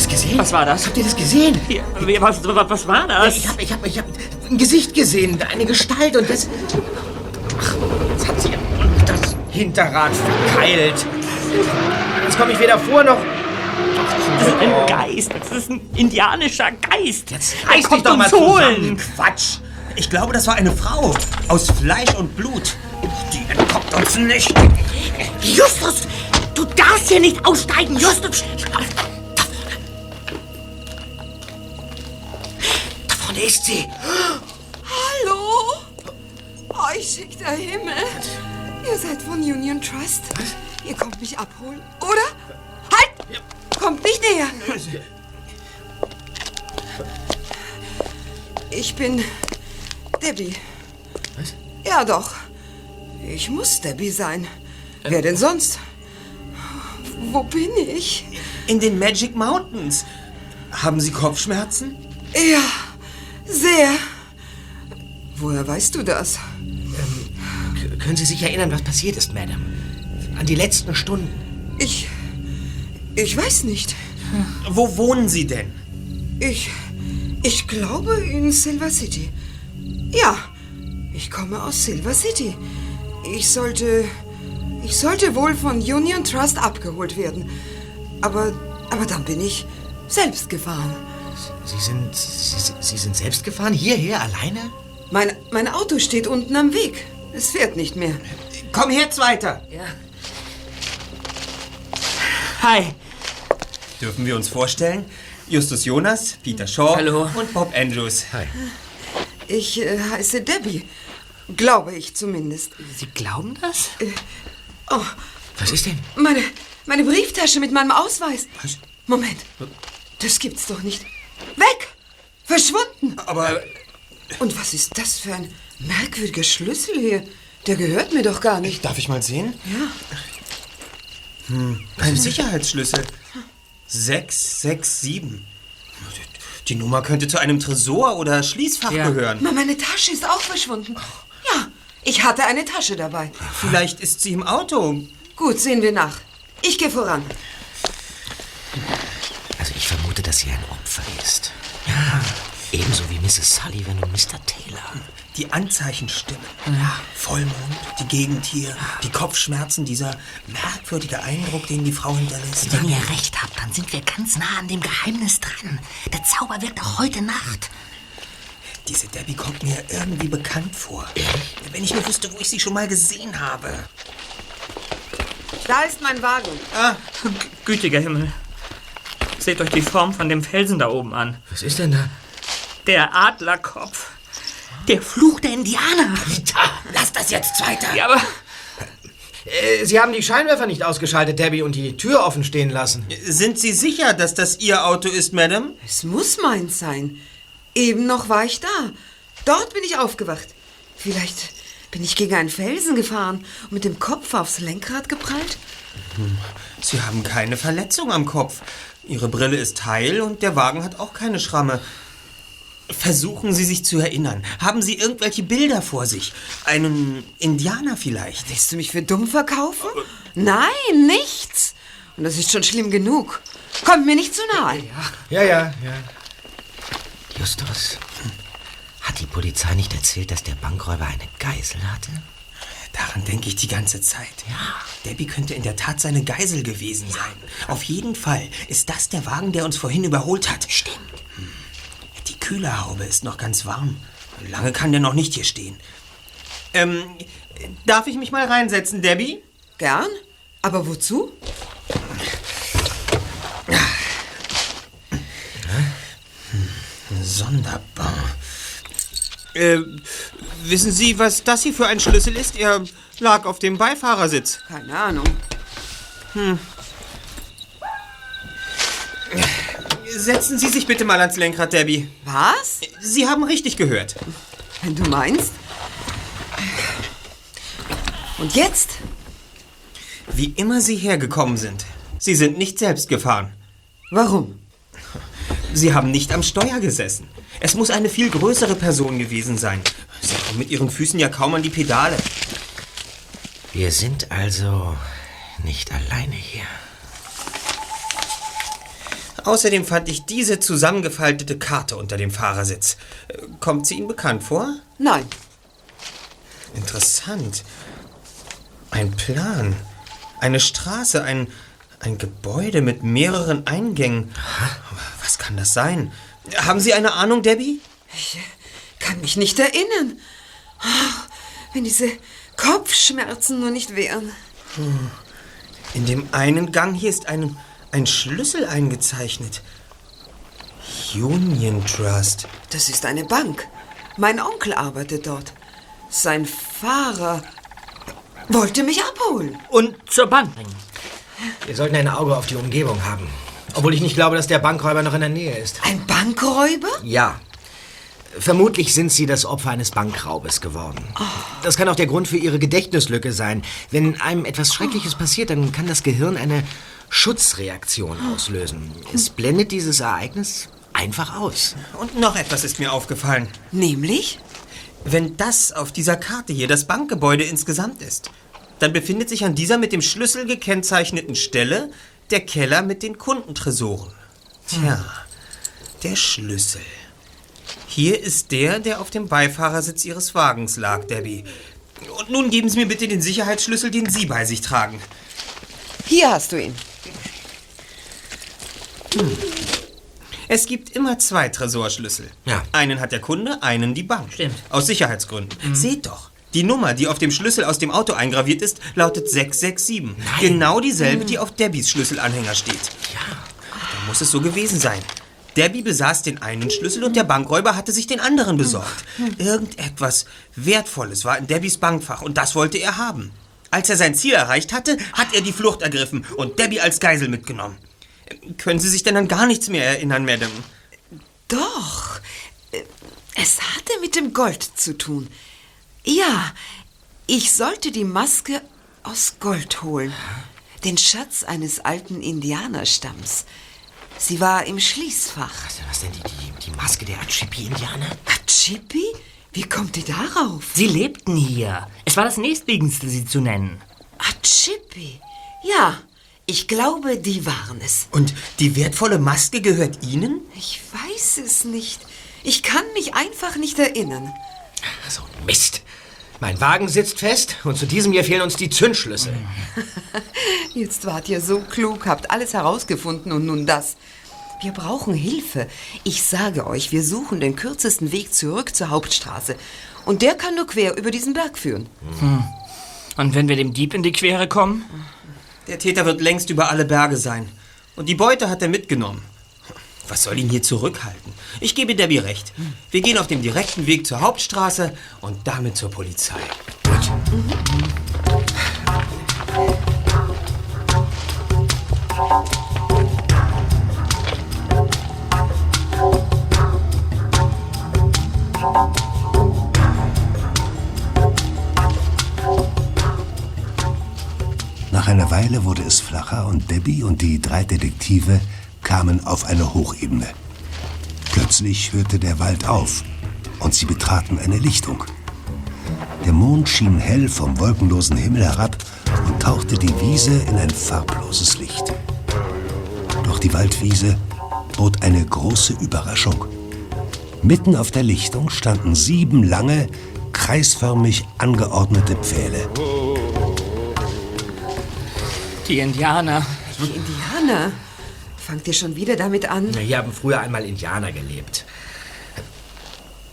das gesehen? Was war das? Habt ihr das gesehen? Hier, was, was, was war das? Ich hab, ich hab, ich hab ein Gesicht gesehen, eine Gestalt und das. Ach, jetzt hat sie das Hinterrad verkeilt. Jetzt komme ich weder vor noch. Das ist ein Geist. Das ist ein indianischer Geist. Jetzt reiß dich kommt doch mal uns holen. zusammen. Quatsch. Ich glaube, das war eine Frau. Aus Fleisch und Blut. Die entkommt uns nicht. Justus, du darfst hier nicht aussteigen, Justus. Ist sie. Hallo? Euch schickt der Himmel. Ihr seid von Union Trust. Ihr kommt mich abholen, oder? Halt! Kommt nicht näher. Ich bin Debbie. Was? Ja, doch. Ich muss Debbie sein. Wer denn sonst? Wo bin ich? In den Magic Mountains. Haben Sie Kopfschmerzen? Ja, sehr. Woher weißt du das? K können Sie sich erinnern, was passiert ist, Madame? An die letzten Stunden. Ich. Ich weiß nicht. Wo wohnen Sie denn? Ich. Ich glaube in Silver City. Ja, ich komme aus Silver City. Ich sollte. Ich sollte wohl von Union Trust abgeholt werden. Aber. Aber dann bin ich selbst gefahren. Sie sind. Sie, Sie sind selbst gefahren? Hierher alleine? Mein, mein Auto steht unten am Weg. Es fährt nicht mehr. Komm her, Zweiter. Ja. Hi. Dürfen wir uns vorstellen? Justus Jonas, Peter Shaw Hallo. und Bob Andrews. Hi. Ich äh, heiße Debbie. Glaube ich zumindest. Sie glauben das? Äh, oh, Was ist denn? meine, meine Brieftasche mit meinem Ausweis. Moment. Das gibt's doch nicht. Weg! Verschwunden! Aber. Und was ist das für ein merkwürdiger Schlüssel hier? Der gehört mir doch gar nicht. Darf ich mal sehen? Ja. Hm, ein Sicherheitsschlüssel. 667. Die Nummer könnte zu einem Tresor oder Schließfach gehören. Na, meine Tasche ist auch verschwunden. Ja, ich hatte eine Tasche dabei. Vielleicht ist sie im Auto. Gut, sehen wir nach. Ich gehe voran. Ich vermute, dass sie ein Opfer ist. Ja. Ebenso wie Mrs. Sullivan und Mr. Taylor. Die Anzeichen stimmen. Ja. Vollmond, die Gegend hier, die Kopfschmerzen, dieser merkwürdige Eindruck, den die Frau hinterlässt. Wenn ihr recht habt, dann sind wir ganz nah an dem Geheimnis dran. Der Zauber wirkt auch heute Nacht. Diese Debbie kommt mir irgendwie bekannt vor. Wenn ich nur wüsste, wo ich sie schon mal gesehen habe. Da ist mein Wagen. Ah, gütiger Himmel. Seht euch die Form von dem Felsen da oben an. Was ist denn da? Der Adlerkopf. Der Fluch der Indianer. Lass das jetzt, Zweiter. Ja, aber Äh, Sie haben die Scheinwerfer nicht ausgeschaltet, Debbie, und die Tür offen stehen lassen. Sind Sie sicher, dass das Ihr Auto ist, Madame? Es muss meins sein. Eben noch war ich da. Dort bin ich aufgewacht. Vielleicht bin ich gegen einen Felsen gefahren und mit dem Kopf aufs Lenkrad geprallt. Hm, Sie haben keine Verletzung am Kopf. Ihre Brille ist heil und der Wagen hat auch keine Schramme. Versuchen Sie sich zu erinnern. Haben Sie irgendwelche Bilder vor sich? Einen Indianer vielleicht? Willst du mich für dumm verkaufen? Nein, nichts. Und das ist schon schlimm genug. Kommt mir nicht zu nahe. Ja, ja, ja. Justus, hat die Polizei nicht erzählt, dass der Bankräuber eine Geisel hatte? Daran denke ich die ganze Zeit. Ja. Debbie könnte in der Tat seine Geisel gewesen sein. Auf jeden Fall ist das der Wagen, der uns vorhin überholt hat. Stimmt. Die Kühlerhaube ist noch ganz warm. Lange kann der noch nicht hier stehen. Ähm, darf ich mich mal reinsetzen, Debbie? Gern. Aber wozu? Sonderbar. Äh, wissen Sie, was das hier für ein Schlüssel ist? Er lag auf dem Beifahrersitz. Keine Ahnung. Hm. Setzen Sie sich bitte mal ans Lenkrad, Debbie. Was? Sie haben richtig gehört. Wenn du meinst. Und jetzt? Wie immer Sie hergekommen sind. Sie sind nicht selbst gefahren. Warum? Sie haben nicht am Steuer gesessen. Es muss eine viel größere Person gewesen sein. Sie kommen mit Ihren Füßen ja kaum an die Pedale. Wir sind also nicht alleine hier. Außerdem fand ich diese zusammengefaltete Karte unter dem Fahrersitz. Kommt sie Ihnen bekannt vor? Nein. Interessant. Ein Plan. Eine Straße, ein, ein Gebäude mit mehreren Eingängen. Was kann das sein? Haben Sie eine Ahnung, Debbie? Ich kann mich nicht erinnern. Oh, wenn diese Kopfschmerzen nur nicht wären. Hm. In dem einen Gang hier ist ein, ein Schlüssel eingezeichnet. Union Trust. Das ist eine Bank. Mein Onkel arbeitet dort. Sein Fahrer wollte mich abholen. Und zur Bank bringen. Wir sollten ein Auge auf die Umgebung haben. Obwohl ich nicht glaube, dass der Bankräuber noch in der Nähe ist. Ein Bankräuber? Ja. Vermutlich sind Sie das Opfer eines Bankraubes geworden. Das kann auch der Grund für Ihre Gedächtnislücke sein. Wenn einem etwas Schreckliches passiert, dann kann das Gehirn eine Schutzreaktion auslösen. Es blendet dieses Ereignis einfach aus. Und noch etwas ist mir aufgefallen. Nämlich? Wenn das auf dieser Karte hier das Bankgebäude insgesamt ist, dann befindet sich an dieser mit dem Schlüssel gekennzeichneten Stelle der Keller mit den Kundentresoren. Tja, der Schlüssel. Hier ist der, der auf dem Beifahrersitz Ihres Wagens lag, Debbie. Und nun geben Sie mir bitte den Sicherheitsschlüssel, den Sie bei sich tragen. Hier hast du ihn. Hm. Es gibt immer zwei Tresorschlüssel. Ja. Einen hat der Kunde, einen die Bank. Stimmt. Aus Sicherheitsgründen. Seht doch. Die Nummer, die auf dem Schlüssel aus dem Auto eingraviert ist, lautet 667. Genau dieselbe, die auf Debbys Schlüsselanhänger steht. Ja. Da muss es so gewesen sein. Debbie besaß den einen Schlüssel und der Bankräuber hatte sich den anderen besorgt. Irgendetwas Wertvolles war in Debbys Bankfach und das wollte er haben. Als er sein Ziel erreicht hatte, hat er die Flucht ergriffen und Debbie als Geisel mitgenommen. Können Sie sich denn an gar nichts mehr erinnern, Madame? Doch. Äh, Es hatte mit dem Gold zu tun. Ja, ich sollte die Maske aus Gold holen. Den Schatz eines alten Indianerstamms. Sie war im Schließfach. Was denn die, die, die Maske der Achipi-Indianer? Achipi? Wie kommt ihr darauf? Sie lebten hier. Es war das nächstliegendste, sie zu nennen. Achipi? Ja, ich glaube, die waren es. Und die wertvolle Maske gehört Ihnen? Ich weiß es nicht. Ich kann mich einfach nicht erinnern. So ein Mist. Mein Wagen sitzt fest und zu diesem hier fehlen uns die Zündschlüssel. *laughs* Jetzt wart ihr so klug, habt alles herausgefunden und nun das. Wir brauchen Hilfe. Ich sage euch, wir suchen den kürzesten Weg zurück zur Hauptstraße. Und der kann nur quer über diesen Berg führen. Hm. Und wenn wir dem Dieb in die Quere kommen? Der Täter wird längst über alle Berge sein. Und die Beute hat er mitgenommen. Was soll ihn hier zurückhalten? Ich gebe Debbie recht. Wir gehen auf dem direkten Weg zur Hauptstraße und damit zur Polizei. Nach einer Weile wurde es flacher und Debbie und die drei Detektive kamen auf eine Hochebene. Plötzlich hörte der Wald auf und sie betraten eine Lichtung. Der Mond schien hell vom wolkenlosen Himmel herab und tauchte die Wiese in ein farbloses Licht. Doch die Waldwiese bot eine große Überraschung. Mitten auf der Lichtung standen sieben lange, kreisförmig angeordnete Pfähle. Die Indianer. Die Indianer? Fangt ihr schon wieder damit an? Na, hier haben früher einmal Indianer gelebt.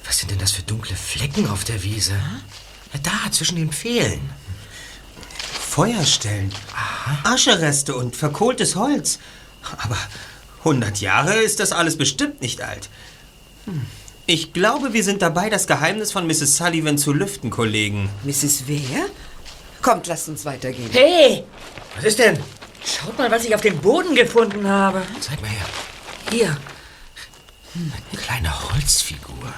Was sind denn das für dunkle Flecken auf der Wiese? Ja, da, zwischen den Pfählen. Feuerstellen, Aschereste und verkohltes Holz. Aber 100 Jahre ist das alles bestimmt nicht alt. Hm. Ich glaube, wir sind dabei, das Geheimnis von Mrs. Sullivan zu lüften, Kollegen. Mrs. Wer? Kommt, lasst uns weitergehen. Hey! Was ist denn? Schaut mal, was ich auf dem Boden gefunden habe. Zeig mal her. Hier. Eine kleine Holzfigur.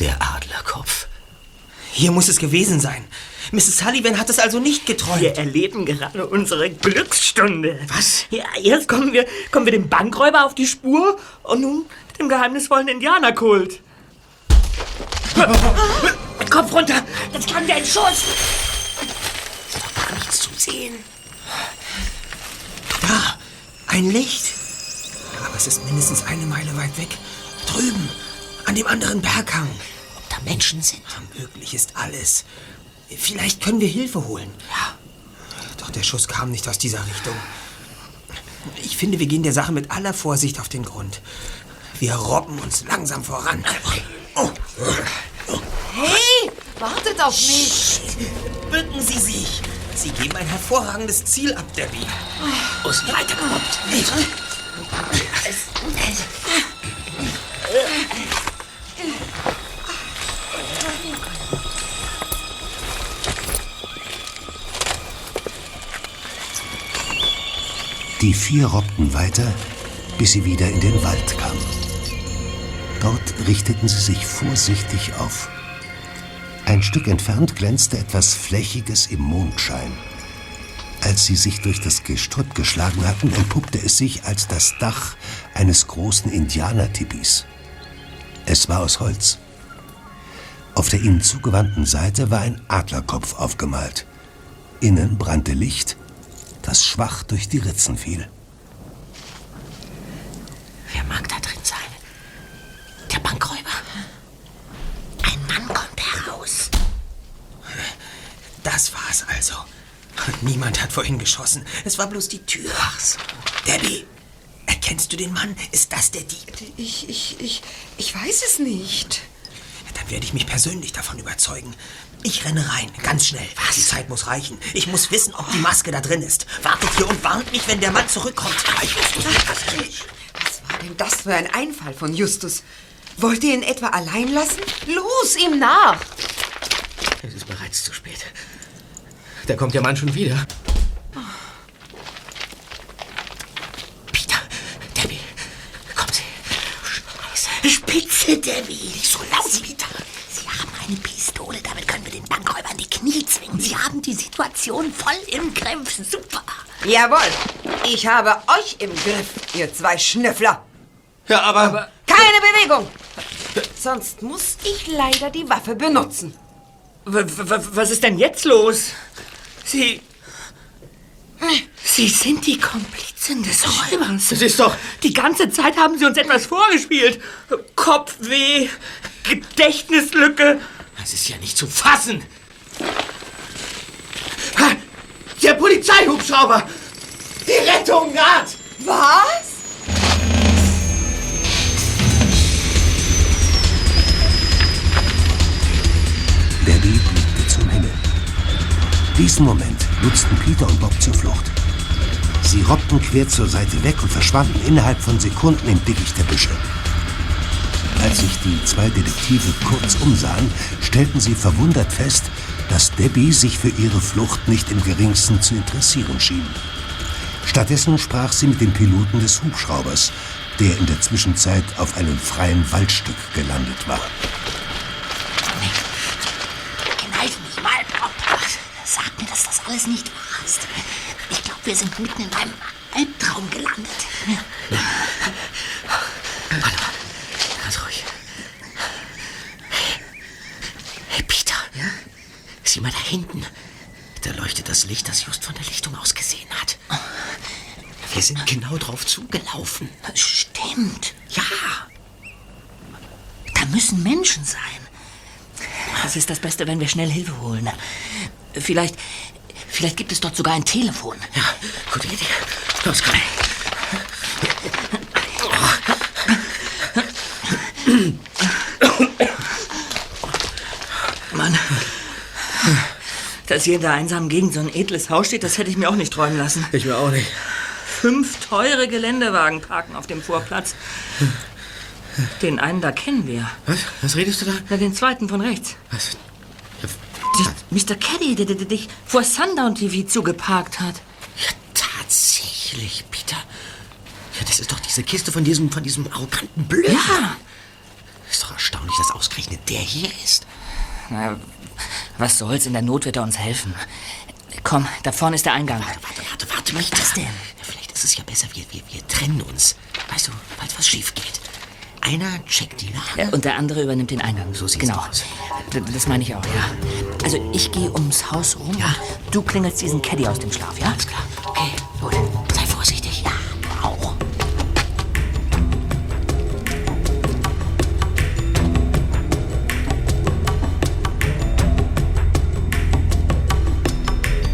Der Adlerkopf. Hier muss es gewesen sein. Mrs. Sullivan hat es also nicht geträumt. Wir erleben gerade unsere Glücksstunde. Was? Ja, erst kommen wir, kommen wir dem Bankräuber auf die Spur und nun dem geheimnisvollen Indianerkult. Kopf runter! Das kann wie ein Schuss! Gar nichts zu sehen. Da, ein Licht. Aber es ist mindestens eine Meile weit weg. Drüben, an dem anderen Berghang. Ob da Menschen sind? Möglich ist alles. Vielleicht können wir Hilfe holen. Ja. Doch der Schuss kam nicht aus dieser Richtung. Ich finde, wir gehen der Sache mit aller Vorsicht auf den Grund. Wir robben uns langsam voran. Oh. Hey, wartet auf mich! Bücken Sie sich. Sie geben ein hervorragendes Ziel ab, Debbie. Los, weitergerobbt. Die vier robbten weiter, bis sie wieder in den Wald kamen. Dort richteten sie sich vorsichtig auf. Ein Stück entfernt glänzte etwas Flächiges im Mondschein. Als sie sich durch das Gestrüpp geschlagen hatten, entpuppte es sich als das Dach eines großen Indianertipis. Es war aus Holz. Auf der ihnen zugewandten Seite war ein Adlerkopf aufgemalt. Innen brannte Licht, das schwach durch die Ritzen fiel. Wer mag da drin sein? Der Bankräuber? Wann kommt er raus? Das war's also. Niemand hat vorhin geschossen. Es war bloß die Tür. Ach so. Debbie, erkennst du den Mann? Ist das der Dieb? Ich, ich, ich, ich weiß es nicht. Dann werde ich mich persönlich davon überzeugen. Ich renne rein, ganz schnell. Was? Die Zeit muss reichen. Ich muss wissen, ob die Maske da drin ist. Wartet hier und warnt mich, wenn der Mann zurückkommt. Ich muss Was war denn das für ein Einfall von Justus? Wollt ihr ihn etwa allein lassen? Los, ihm nach! Es ist bereits zu spät. Da kommt der Mann schon wieder. Peter, Debbie, kommen Sie. Scheiße. Spitze, Debbie. Nicht so laut, Peter. Sie haben eine Pistole, damit können wir den Bankräuber in die Knie zwingen. Sie haben die Situation voll im Griff. Super. Jawohl, ich habe euch im Griff, ihr zwei Schnüffler. Ja, aber... Keine Bewegung! Sonst muss ich leider die Waffe benutzen. W was ist denn jetzt los? Sie. Sie sind die Komplizin des Räubers. Das ist doch. Die ganze Zeit haben Sie uns etwas vorgespielt. Kopfweh, Gedächtnislücke. Das ist ja nicht zu fassen. Der Polizeihubschrauber! Die Rettung naht! Was? Diesen Moment nutzten Peter und Bob zur Flucht. Sie robbten quer zur Seite weg und verschwanden innerhalb von Sekunden im Dickicht der Büsche. Als sich die zwei Detektive kurz umsahen, stellten sie verwundert fest, dass Debbie sich für ihre Flucht nicht im geringsten zu interessieren schien. Stattdessen sprach sie mit dem Piloten des Hubschraubers, der in der Zwischenzeit auf einem freien Waldstück gelandet war. Das alles nicht wahr ist. Ich glaube, wir sind mitten in einem Albtraum gelandet. Warte mal. Ganz ruhig. Hey, Peter. Ja? Sieh mal da hinten. Da leuchtet das Licht, das just von der Lichtung aus gesehen hat. Wir sind genau drauf zugelaufen. Stimmt. Ja. Da müssen Menschen sein. Es ist das Beste, wenn wir schnell Hilfe holen. Vielleicht, vielleicht gibt es dort sogar ein Telefon. Ja, gute Idee. Los, komm. Mann. Dass hier in der einsamen Gegend so ein edles Haus steht, das hätte ich mir auch nicht träumen lassen. Ich mir auch nicht. Fünf teure Geländewagen parken auf dem Vorplatz. Den einen da kennen wir. Was? Was redest du da? Na, den zweiten von rechts. Was? Mr. Caddy, der, der, dich vor Sundown TV zugeparkt hat. Tatsächlich, Peter. Ja, das ist doch diese Kiste von diesem, von diesem arroganten Blöden. Ja. Ist doch erstaunlich, dass ausgerechnet der hier ist. Na, was soll's, in der Not wird er uns helfen. Komm, da vorne ist der Eingang. Warte, warte, warte. Was ist das denn? Ja, vielleicht ist es ja besser, wir, wir, wir trennen uns. Weißt du, falls was schief geht. Einer checkt die Lage. Und der andere übernimmt den Eingang. So sieht's genau. aus. D- Das meine ich auch, ja. Also ich gehe ums Haus rum. Ja. Du klingelst diesen Caddy aus dem Schlaf, ja? Alles klar. Okay, gut. Sei vorsichtig. Ja, auch.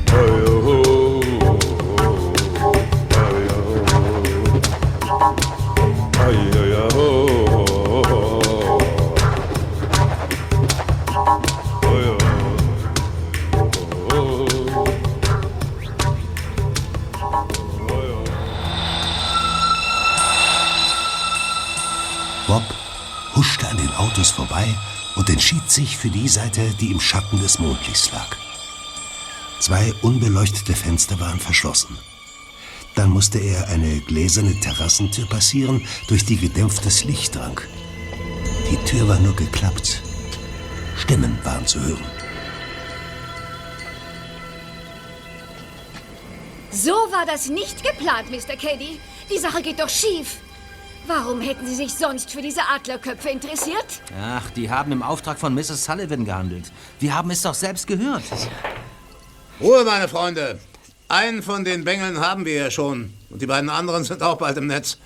Bob vorbei und entschied sich für die Seite, die im Schatten des Mondlichts lag. Zwei unbeleuchtete Fenster waren verschlossen. Dann musste er eine gläserne Terrassentür passieren, durch die gedämpftes Licht drang. Die Tür war nur geklappt. Stimmen waren zu hören. So war das nicht geplant, Mr. Caddy. Die Sache geht doch schief. Warum hätten Sie sich sonst für diese Adlerköpfe interessiert? Ach, die haben im Auftrag von Mrs. Sullivan gehandelt. Wir haben es doch selbst gehört. Ruhe, meine Freunde. Einen von den Bengeln haben wir ja schon. Und die beiden anderen sind auch bald im Netz.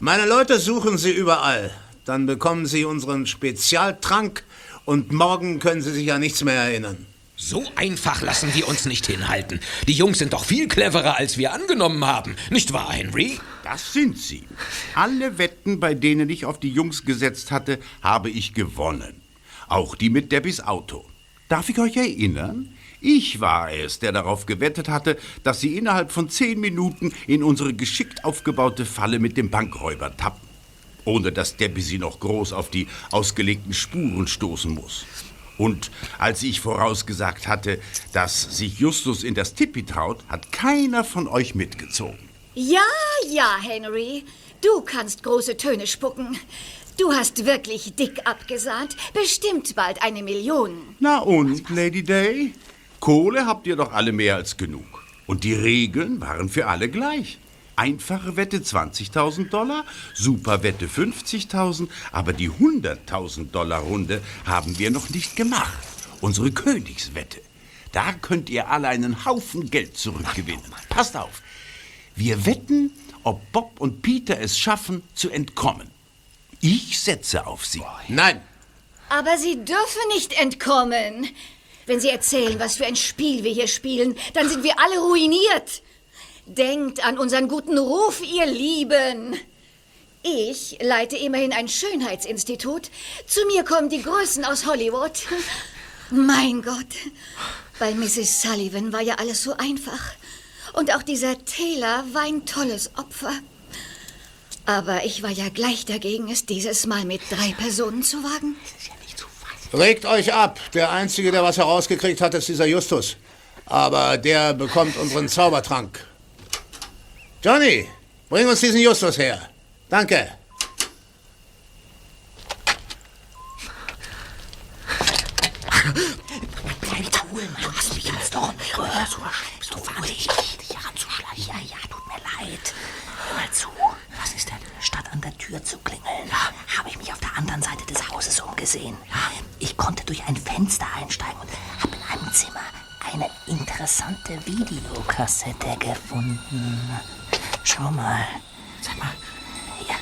Meine Leute suchen sie überall. Dann bekommen sie unseren Spezialtrank und morgen können sie sich an nichts mehr erinnern. So einfach lassen wir uns nicht hinhalten. Die Jungs sind doch viel cleverer, als wir angenommen haben. Nicht wahr, Henry? Das sind sie. Alle Wetten, bei denen ich auf die Jungs gesetzt hatte, habe ich gewonnen. Auch die mit Debbys Auto. Darf ich euch erinnern? Ich war es, der darauf gewettet hatte, dass sie innerhalb von zehn Minuten in unsere geschickt aufgebaute Falle mit dem Bankräuber tappen. Ohne dass Debbie sie noch groß auf die ausgelegten Spuren stoßen muss. Und als ich vorausgesagt hatte, dass sich Justus in das Tippi traut, hat keiner von euch mitgezogen. Ja, ja, Henry. Du kannst große Töne spucken. Du hast wirklich dick abgesahnt. Bestimmt bald eine Million. Na und, Lady Day? Kohle habt ihr doch alle mehr als genug. Und die Regeln waren für alle gleich. Einfache Wette 20.000 Dollar, Superwette 50.000, aber die 100.000 Dollar Runde haben wir noch nicht gemacht. Unsere Königswette. Da könnt ihr alle einen Haufen Geld zurückgewinnen. Passt auf. Wir wetten, ob Bob und Peter es schaffen, zu entkommen. Ich setze auf sie. Nein. Aber Sie dürfen nicht entkommen. Wenn Sie erzählen, was für ein Spiel wir hier spielen, dann sind wir alle ruiniert. Denkt an unseren guten Ruf, ihr Lieben. Ich leite immerhin ein Schönheitsinstitut. Zu mir kommen die Größen aus Hollywood. Mein Gott, bei Mrs. Sullivan war ja alles so einfach. Und auch dieser Taylor war ein tolles Opfer. Aber ich war ja gleich dagegen, es dieses Mal mit drei Personen zu wagen. Regt euch ab. Der Einzige, der was herausgekriegt hat, ist dieser Justus. Aber der bekommt unseren Zaubertrank. Johnny, bring uns diesen Justus her. Danke. Bleib cool, Mann. Du hast mich jetzt doch nicht gehört. Du wirklich dich heranzuschleichen. Ja, ja, tut mir leid. Hör mal zu. Was ist denn? Statt an der Tür zu klingeln, habe ich mich auf der anderen Seite des Hauses umgesehen. Ich konnte durch ein Fenster einsteigen und habe in einem Zimmer eine interessante Videokassette gefunden. Schau mal. Sag mal. Hier.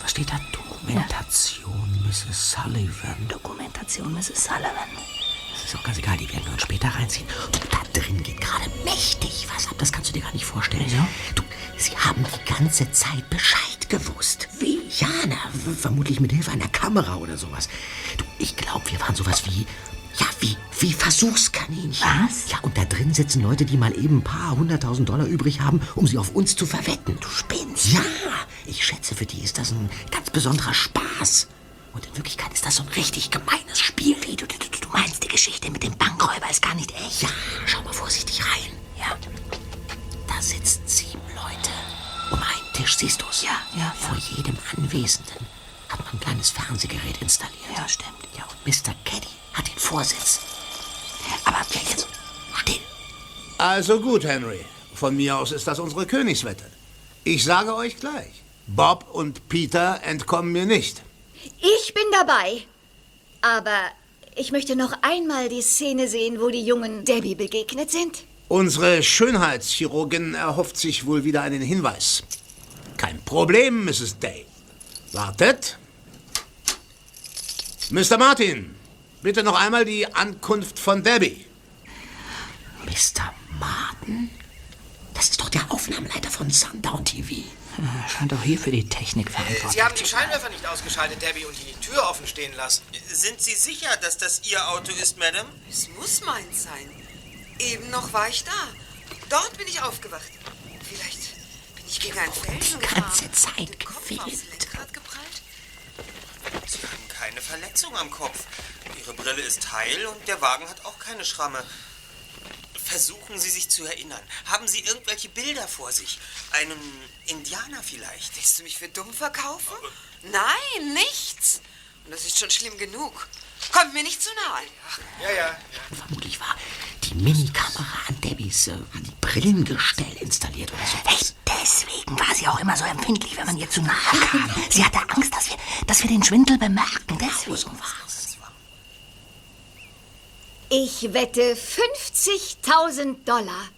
Was steht da? Dokumentation Mrs. Sullivan. Dokumentation Mrs. Sullivan. Ist auch ganz egal, die werden wir uns später reinziehen. Du, da drin geht gerade mächtig was ab. Das kannst du dir gar nicht vorstellen. Du, sie haben die ganze Zeit Bescheid gewusst. Wie? Ja, na, vermutlich mit Hilfe einer Kamera oder sowas. Du, ich glaube, wir waren sowas wie. Ja, wie, wie Versuchskaninchen. Was? Ja, und da drin sitzen Leute, die mal eben ein paar hunderttausend Dollar übrig haben, um sie auf uns zu verwetten. Du spinnst. Ja, ich schätze, für die ist das ein ganz besonderer Spaß. Und in Wirklichkeit ist das so ein richtig gemeines Spiel. Wie, du, du, du, meinst, die Geschichte mit dem Bankräuber ist gar nicht echt? Ja, schau mal vorsichtig rein. Ja. Da sitzen sieben Leute. Um einen Tisch, siehst du's? Ja, ja. Vor jedem Anwesenden hat man ein kleines Fernsehgerät installiert. Ja, stimmt. Ja, und Mr. Caddy hat den Vorsitz. Aber wer jetzt? Still. Also gut, Henry. Von mir aus ist das unsere Königswette. Ich sage euch gleich, Bob und Peter entkommen mir nicht. Ich bin dabei. Aber ich möchte noch einmal die Szene sehen, wo die Jungen Debbie begegnet sind. Unsere Schönheitschirurgin erhofft sich wohl wieder einen Hinweis. Kein Problem, Mrs. Day. Wartet. Mr. Martin, bitte noch einmal die Ankunft von Debbie. Mr. Martin? Das ist doch der Aufnahmeleiter von Sundown TV. Scheint auch hier für die Technik verantwortlich. Sie haben die Scheinwerfer nicht ausgeschaltet, Debbie, und die Tür offen stehen lassen. Sind Sie sicher, dass das Ihr Auto ist, Madame? Es muss meins sein. Eben noch war ich da. Dort bin ich aufgewacht. Vielleicht bin ich gegen einen Felsen Die ganze Zeit gefilmt. Sie haben keine Verletzung am Kopf. Ihre Brille ist heil und der Wagen hat auch keine Schramme. Versuchen Sie sich zu erinnern. Haben Sie irgendwelche Bilder vor sich? Einen Indianer vielleicht? Willst du mich für dumm verkaufen? Nein, nichts. Und das ist schon schlimm genug. Kommt mir nicht zu nahe. Ja, ja. Vermutlich war die Minikamera an Debbies äh, Brillengestell installiert oder so. Hey, deswegen war sie auch immer so empfindlich, wenn man ihr zu nahe kam. Sie hatte Angst, dass wir, dass wir den Schwindel bemerken. Deswegen war's. Ich wette 50.000 Dollar.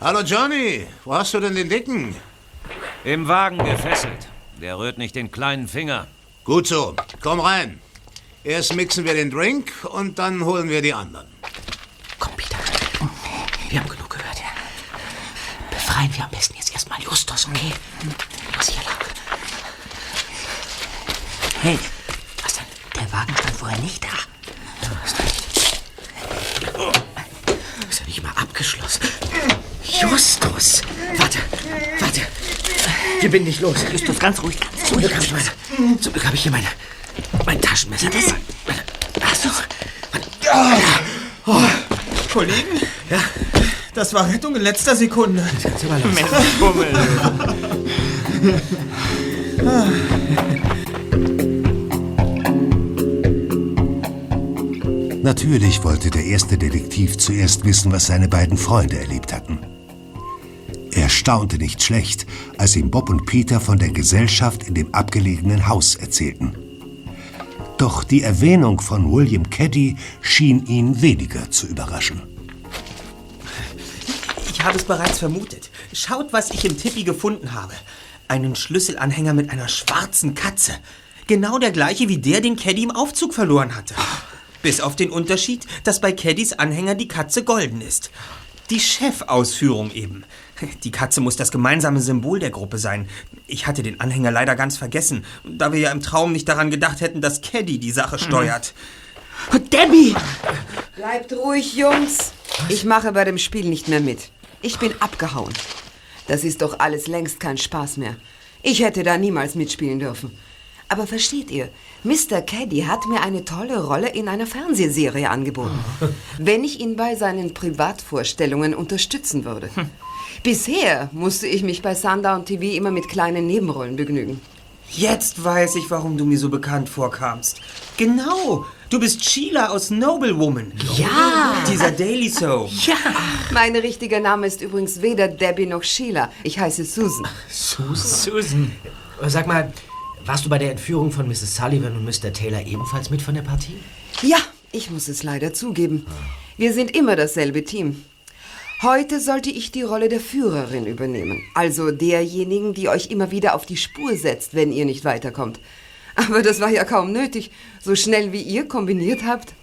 Hallo Johnny, wo hast du denn den Dicken? Im Wagen gefesselt. Der rührt nicht den kleinen Finger. Gut so, komm rein. Erst mixen wir den Drink und dann holen wir die anderen. Wir haben genug gehört. Befreien wir am besten jetzt erstmal Justus, okay? Los hier lang. Hey, was denn? Der Wagen stand vorher nicht da. Ist ja nicht mal abgeschlossen. Justus! Warte, warte. Wir binden dich los. Justus, ganz ruhig, ganz Zum Glück habe ich meine. Zum Glück habe ich hier meine. Mein Taschenmesser. Das. Ach so. Oh, Kollegen? Ja? Das war Rettung in letzter Sekunde. Das kannst du mal los. *laughs* Natürlich wollte der erste Detektiv zuerst wissen, was seine beiden Freunde erlebt hatten. Er staunte nicht schlecht, als ihm Bob und Peter von der Gesellschaft in dem abgelegenen Haus erzählten. Doch die Erwähnung von William Caddy schien ihn weniger zu überraschen. Ich habe es bereits vermutet. Schaut, was ich im Tippi gefunden habe. Einen Schlüsselanhänger mit einer schwarzen Katze. Genau der gleiche wie der, den Caddy im Aufzug verloren hatte. Bis auf den Unterschied, dass bei Caddys Anhänger die Katze golden ist. Die Chefausführung eben. Die Katze muss das gemeinsame Symbol der Gruppe sein. Ich hatte den Anhänger leider ganz vergessen, da wir ja im Traum nicht daran gedacht hätten, dass Caddy die Sache steuert. Debbie! Bleibt ruhig, Jungs. Ich mache bei dem Spiel nicht mehr mit. Ich bin abgehauen. Das ist doch alles längst kein Spaß mehr. Ich hätte da niemals mitspielen dürfen. Aber versteht ihr, Mr. Caddy hat mir eine tolle Rolle in einer Fernsehserie angeboten, *laughs* wenn ich ihn bei seinen Privatvorstellungen unterstützen würde. Bisher musste ich mich bei Sundown TV immer mit kleinen Nebenrollen begnügen. Jetzt weiß ich, warum du mir so bekannt vorkamst. Genau, du bist Sheila aus Noble Woman. Ja. Dieser Daily Soap. Ja. Mein richtiger Name ist übrigens weder Debbie noch Sheila. Ich heiße Susan. Susan? Susan. Sag mal, warst du bei der Entführung von Mrs. Sullivan und Mr. Taylor ebenfalls mit von der Partie? Ja, ich muss es leider zugeben. Wir sind immer dasselbe Team. Heute sollte ich die Rolle der Führerin übernehmen. Also derjenigen, die euch immer wieder auf die Spur setzt, wenn ihr nicht weiterkommt. Aber das war ja kaum nötig. So schnell wie ihr kombiniert habt.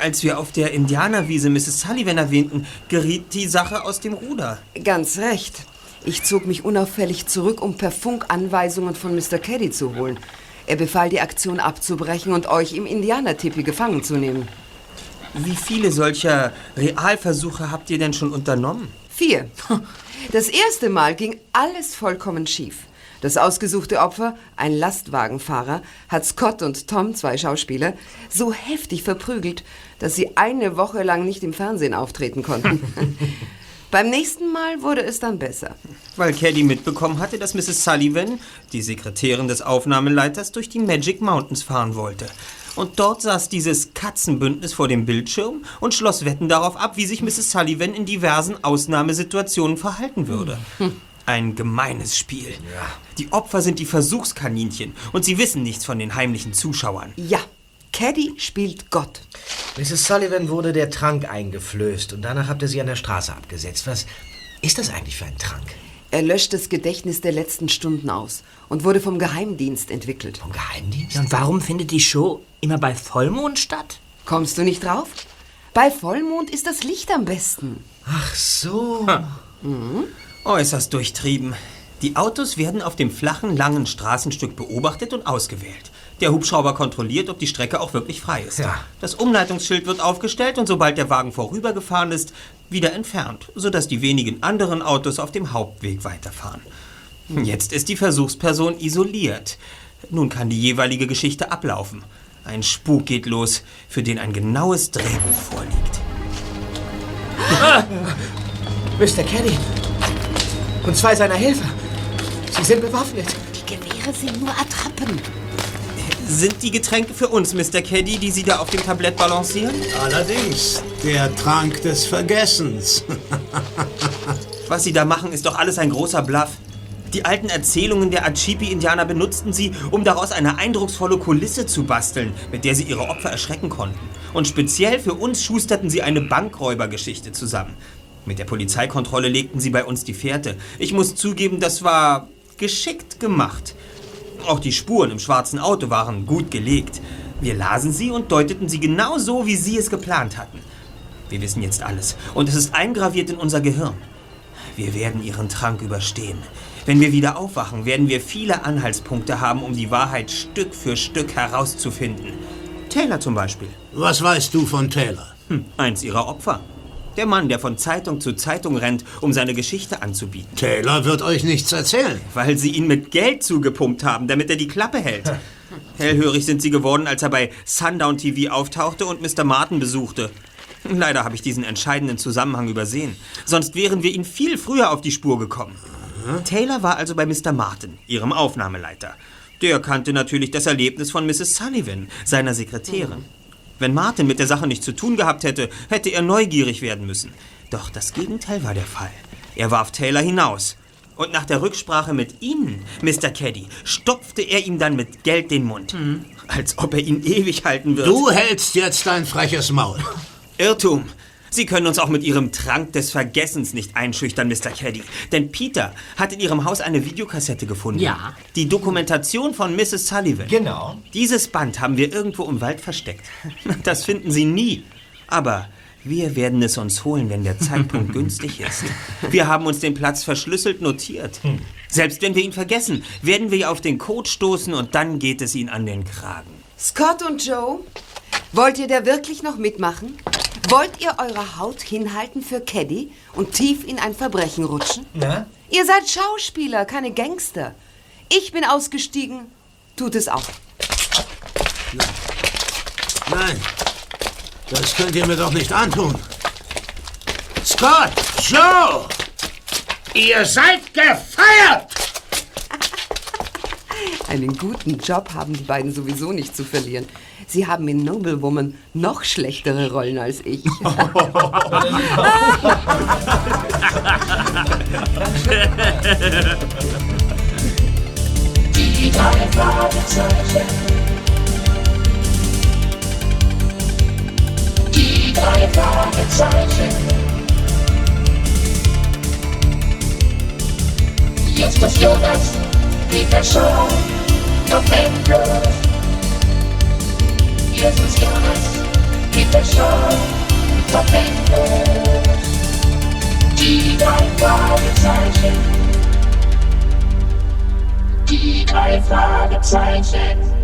Als wir auf der Indianerwiese Mrs. Sullivan erwähnten, geriet die Sache aus dem Ruder. Ganz recht. Ich zog mich unauffällig zurück, um per Funk Anweisungen von Mr. Caddy zu holen. Er befahl, die Aktion abzubrechen und euch im Indianertipi gefangen zu nehmen. Wie viele solcher Realversuche habt ihr denn schon unternommen? Vier. *laughs* Das erste Mal ging alles vollkommen schief. Das ausgesuchte Opfer, ein Lastwagenfahrer, hat Scott und Tom, zwei Schauspieler, so heftig verprügelt, dass sie eine Woche lang nicht im Fernsehen auftreten konnten. *laughs* Beim nächsten Mal wurde es dann besser. Weil Caddy mitbekommen hatte, dass Mrs. Sullivan, die Sekretärin des Aufnahmeleiters, durch die Magic Mountains fahren wollte. Und dort saß dieses Katzenbündnis vor dem Bildschirm und schloss Wetten darauf ab, wie sich Mrs. Sullivan in diversen Ausnahmesituationen verhalten würde. Ein gemeines Spiel. Die Opfer sind die Versuchskaninchen und sie wissen nichts von den heimlichen Zuschauern. Ja, Caddy spielt Gott. Mrs. Sullivan wurde der Trank eingeflößt und danach habt ihr sie an der Straße abgesetzt. Was ist das eigentlich für ein Trank? Er löscht das Gedächtnis der letzten Stunden aus und wurde vom Geheimdienst entwickelt. Vom Geheimdienst? Und warum findet die Show immer bei Vollmond statt? Kommst du nicht drauf? Bei Vollmond ist das Licht am besten. Ach so. Mhm. Äußerst durchtrieben. Die Autos werden auf dem flachen, langen Straßenstück beobachtet und ausgewählt. Der Hubschrauber kontrolliert, ob die Strecke auch wirklich frei ist. Ja. Das Umleitungsschild wird aufgestellt und sobald der Wagen vorübergefahren ist, wieder entfernt, sodass die wenigen anderen Autos auf dem Hauptweg weiterfahren. Jetzt ist die Versuchsperson isoliert. Nun kann die jeweilige Geschichte ablaufen. Ein Spuk geht los, für den ein genaues Drehbuch vorliegt. Mr. Caddy und zwei seiner Helfer. Sie sind bewaffnet. Die Gewehre sind nur Attrappen. Sind die Getränke für uns, Mr. Caddy, die Sie da auf dem Tablett balancieren? Allerdings, der Trank des Vergessens. *laughs* Was Sie da machen, ist doch alles ein großer Bluff. Die alten Erzählungen der Achipi-Indianer benutzten sie, um daraus eine eindrucksvolle Kulisse zu basteln, mit der sie ihre Opfer erschrecken konnten. Und speziell für uns schusterten sie eine Bankräubergeschichte zusammen. Mit der Polizeikontrolle legten sie bei uns die Fährte. Ich muss zugeben, das war geschickt gemacht. Auch die Spuren im schwarzen Auto waren gut gelegt. Wir lasen sie und deuteten sie genau so, wie Sie es geplant hatten. Wir wissen jetzt alles und es ist eingraviert in unser Gehirn. Wir werden Ihren Trank überstehen. Wenn wir wieder aufwachen, werden wir viele Anhaltspunkte haben, um die Wahrheit Stück für Stück herauszufinden. Taylor zum Beispiel. Was weißt du von Taylor? Hm, eins ihrer Opfer. Der Mann, der von Zeitung zu Zeitung rennt, um seine Geschichte anzubieten. Taylor wird euch nichts erzählen. Weil sie ihn mit Geld zugepumpt haben, damit er die Klappe hält. Hellhörig sind sie geworden, als er bei Sundown TV auftauchte und Mr. Martin besuchte. Leider habe ich diesen entscheidenden Zusammenhang übersehen. Sonst wären wir ihn viel früher auf die Spur gekommen. Taylor war also bei Mr. Martin, ihrem Aufnahmeleiter. Der kannte natürlich das Erlebnis von Mrs. Sullivan, seiner Sekretärin. Wenn Martin mit der Sache nichts zu tun gehabt hätte, hätte er neugierig werden müssen. Doch das Gegenteil war der Fall. Er warf Taylor hinaus. Und nach der Rücksprache mit Ihnen, Mr. Caddy, stopfte er ihm dann mit Geld den Mund. Als ob er ihn ewig halten würde. Du hältst jetzt dein freches Maul. Irrtum. Sie können uns auch mit Ihrem Trank des Vergessens nicht einschüchtern, Mr. Caddy. Denn Peter hat in Ihrem Haus eine Videokassette gefunden. Ja. Die Dokumentation von Mrs. Sullivan. Genau. Dieses Band haben wir irgendwo im Wald versteckt. *laughs* Das finden Sie nie. Aber wir werden es uns holen, wenn der Zeitpunkt *laughs* günstig ist. Wir haben uns den Platz verschlüsselt notiert. Selbst wenn wir ihn vergessen, werden wir auf den Code stoßen und dann geht es Ihnen an den Kragen. Scott und Joe, wollt ihr da wirklich noch mitmachen? Wollt ihr eure Haut hinhalten für Caddy und tief in ein Verbrechen rutschen? Na? Ihr seid Schauspieler, keine Gangster. Ich bin ausgestiegen, tut es auch. Nein, das könnt ihr mir doch nicht antun. Scott, Joe, ihr seid gefeiert! *laughs* Einen guten Job haben die beiden sowieso nicht zu verlieren. Sie haben in Noble Woman noch schlechtere Rollen als ich. Die drei Fragezeichen. Die drei Fragezeichen. Jetzt ist Jonas mit der Show noch endlos. Jetzt ist Jonas mit der Show noch endlos. Die drei Fragezeichen. Die drei Fragezeichen.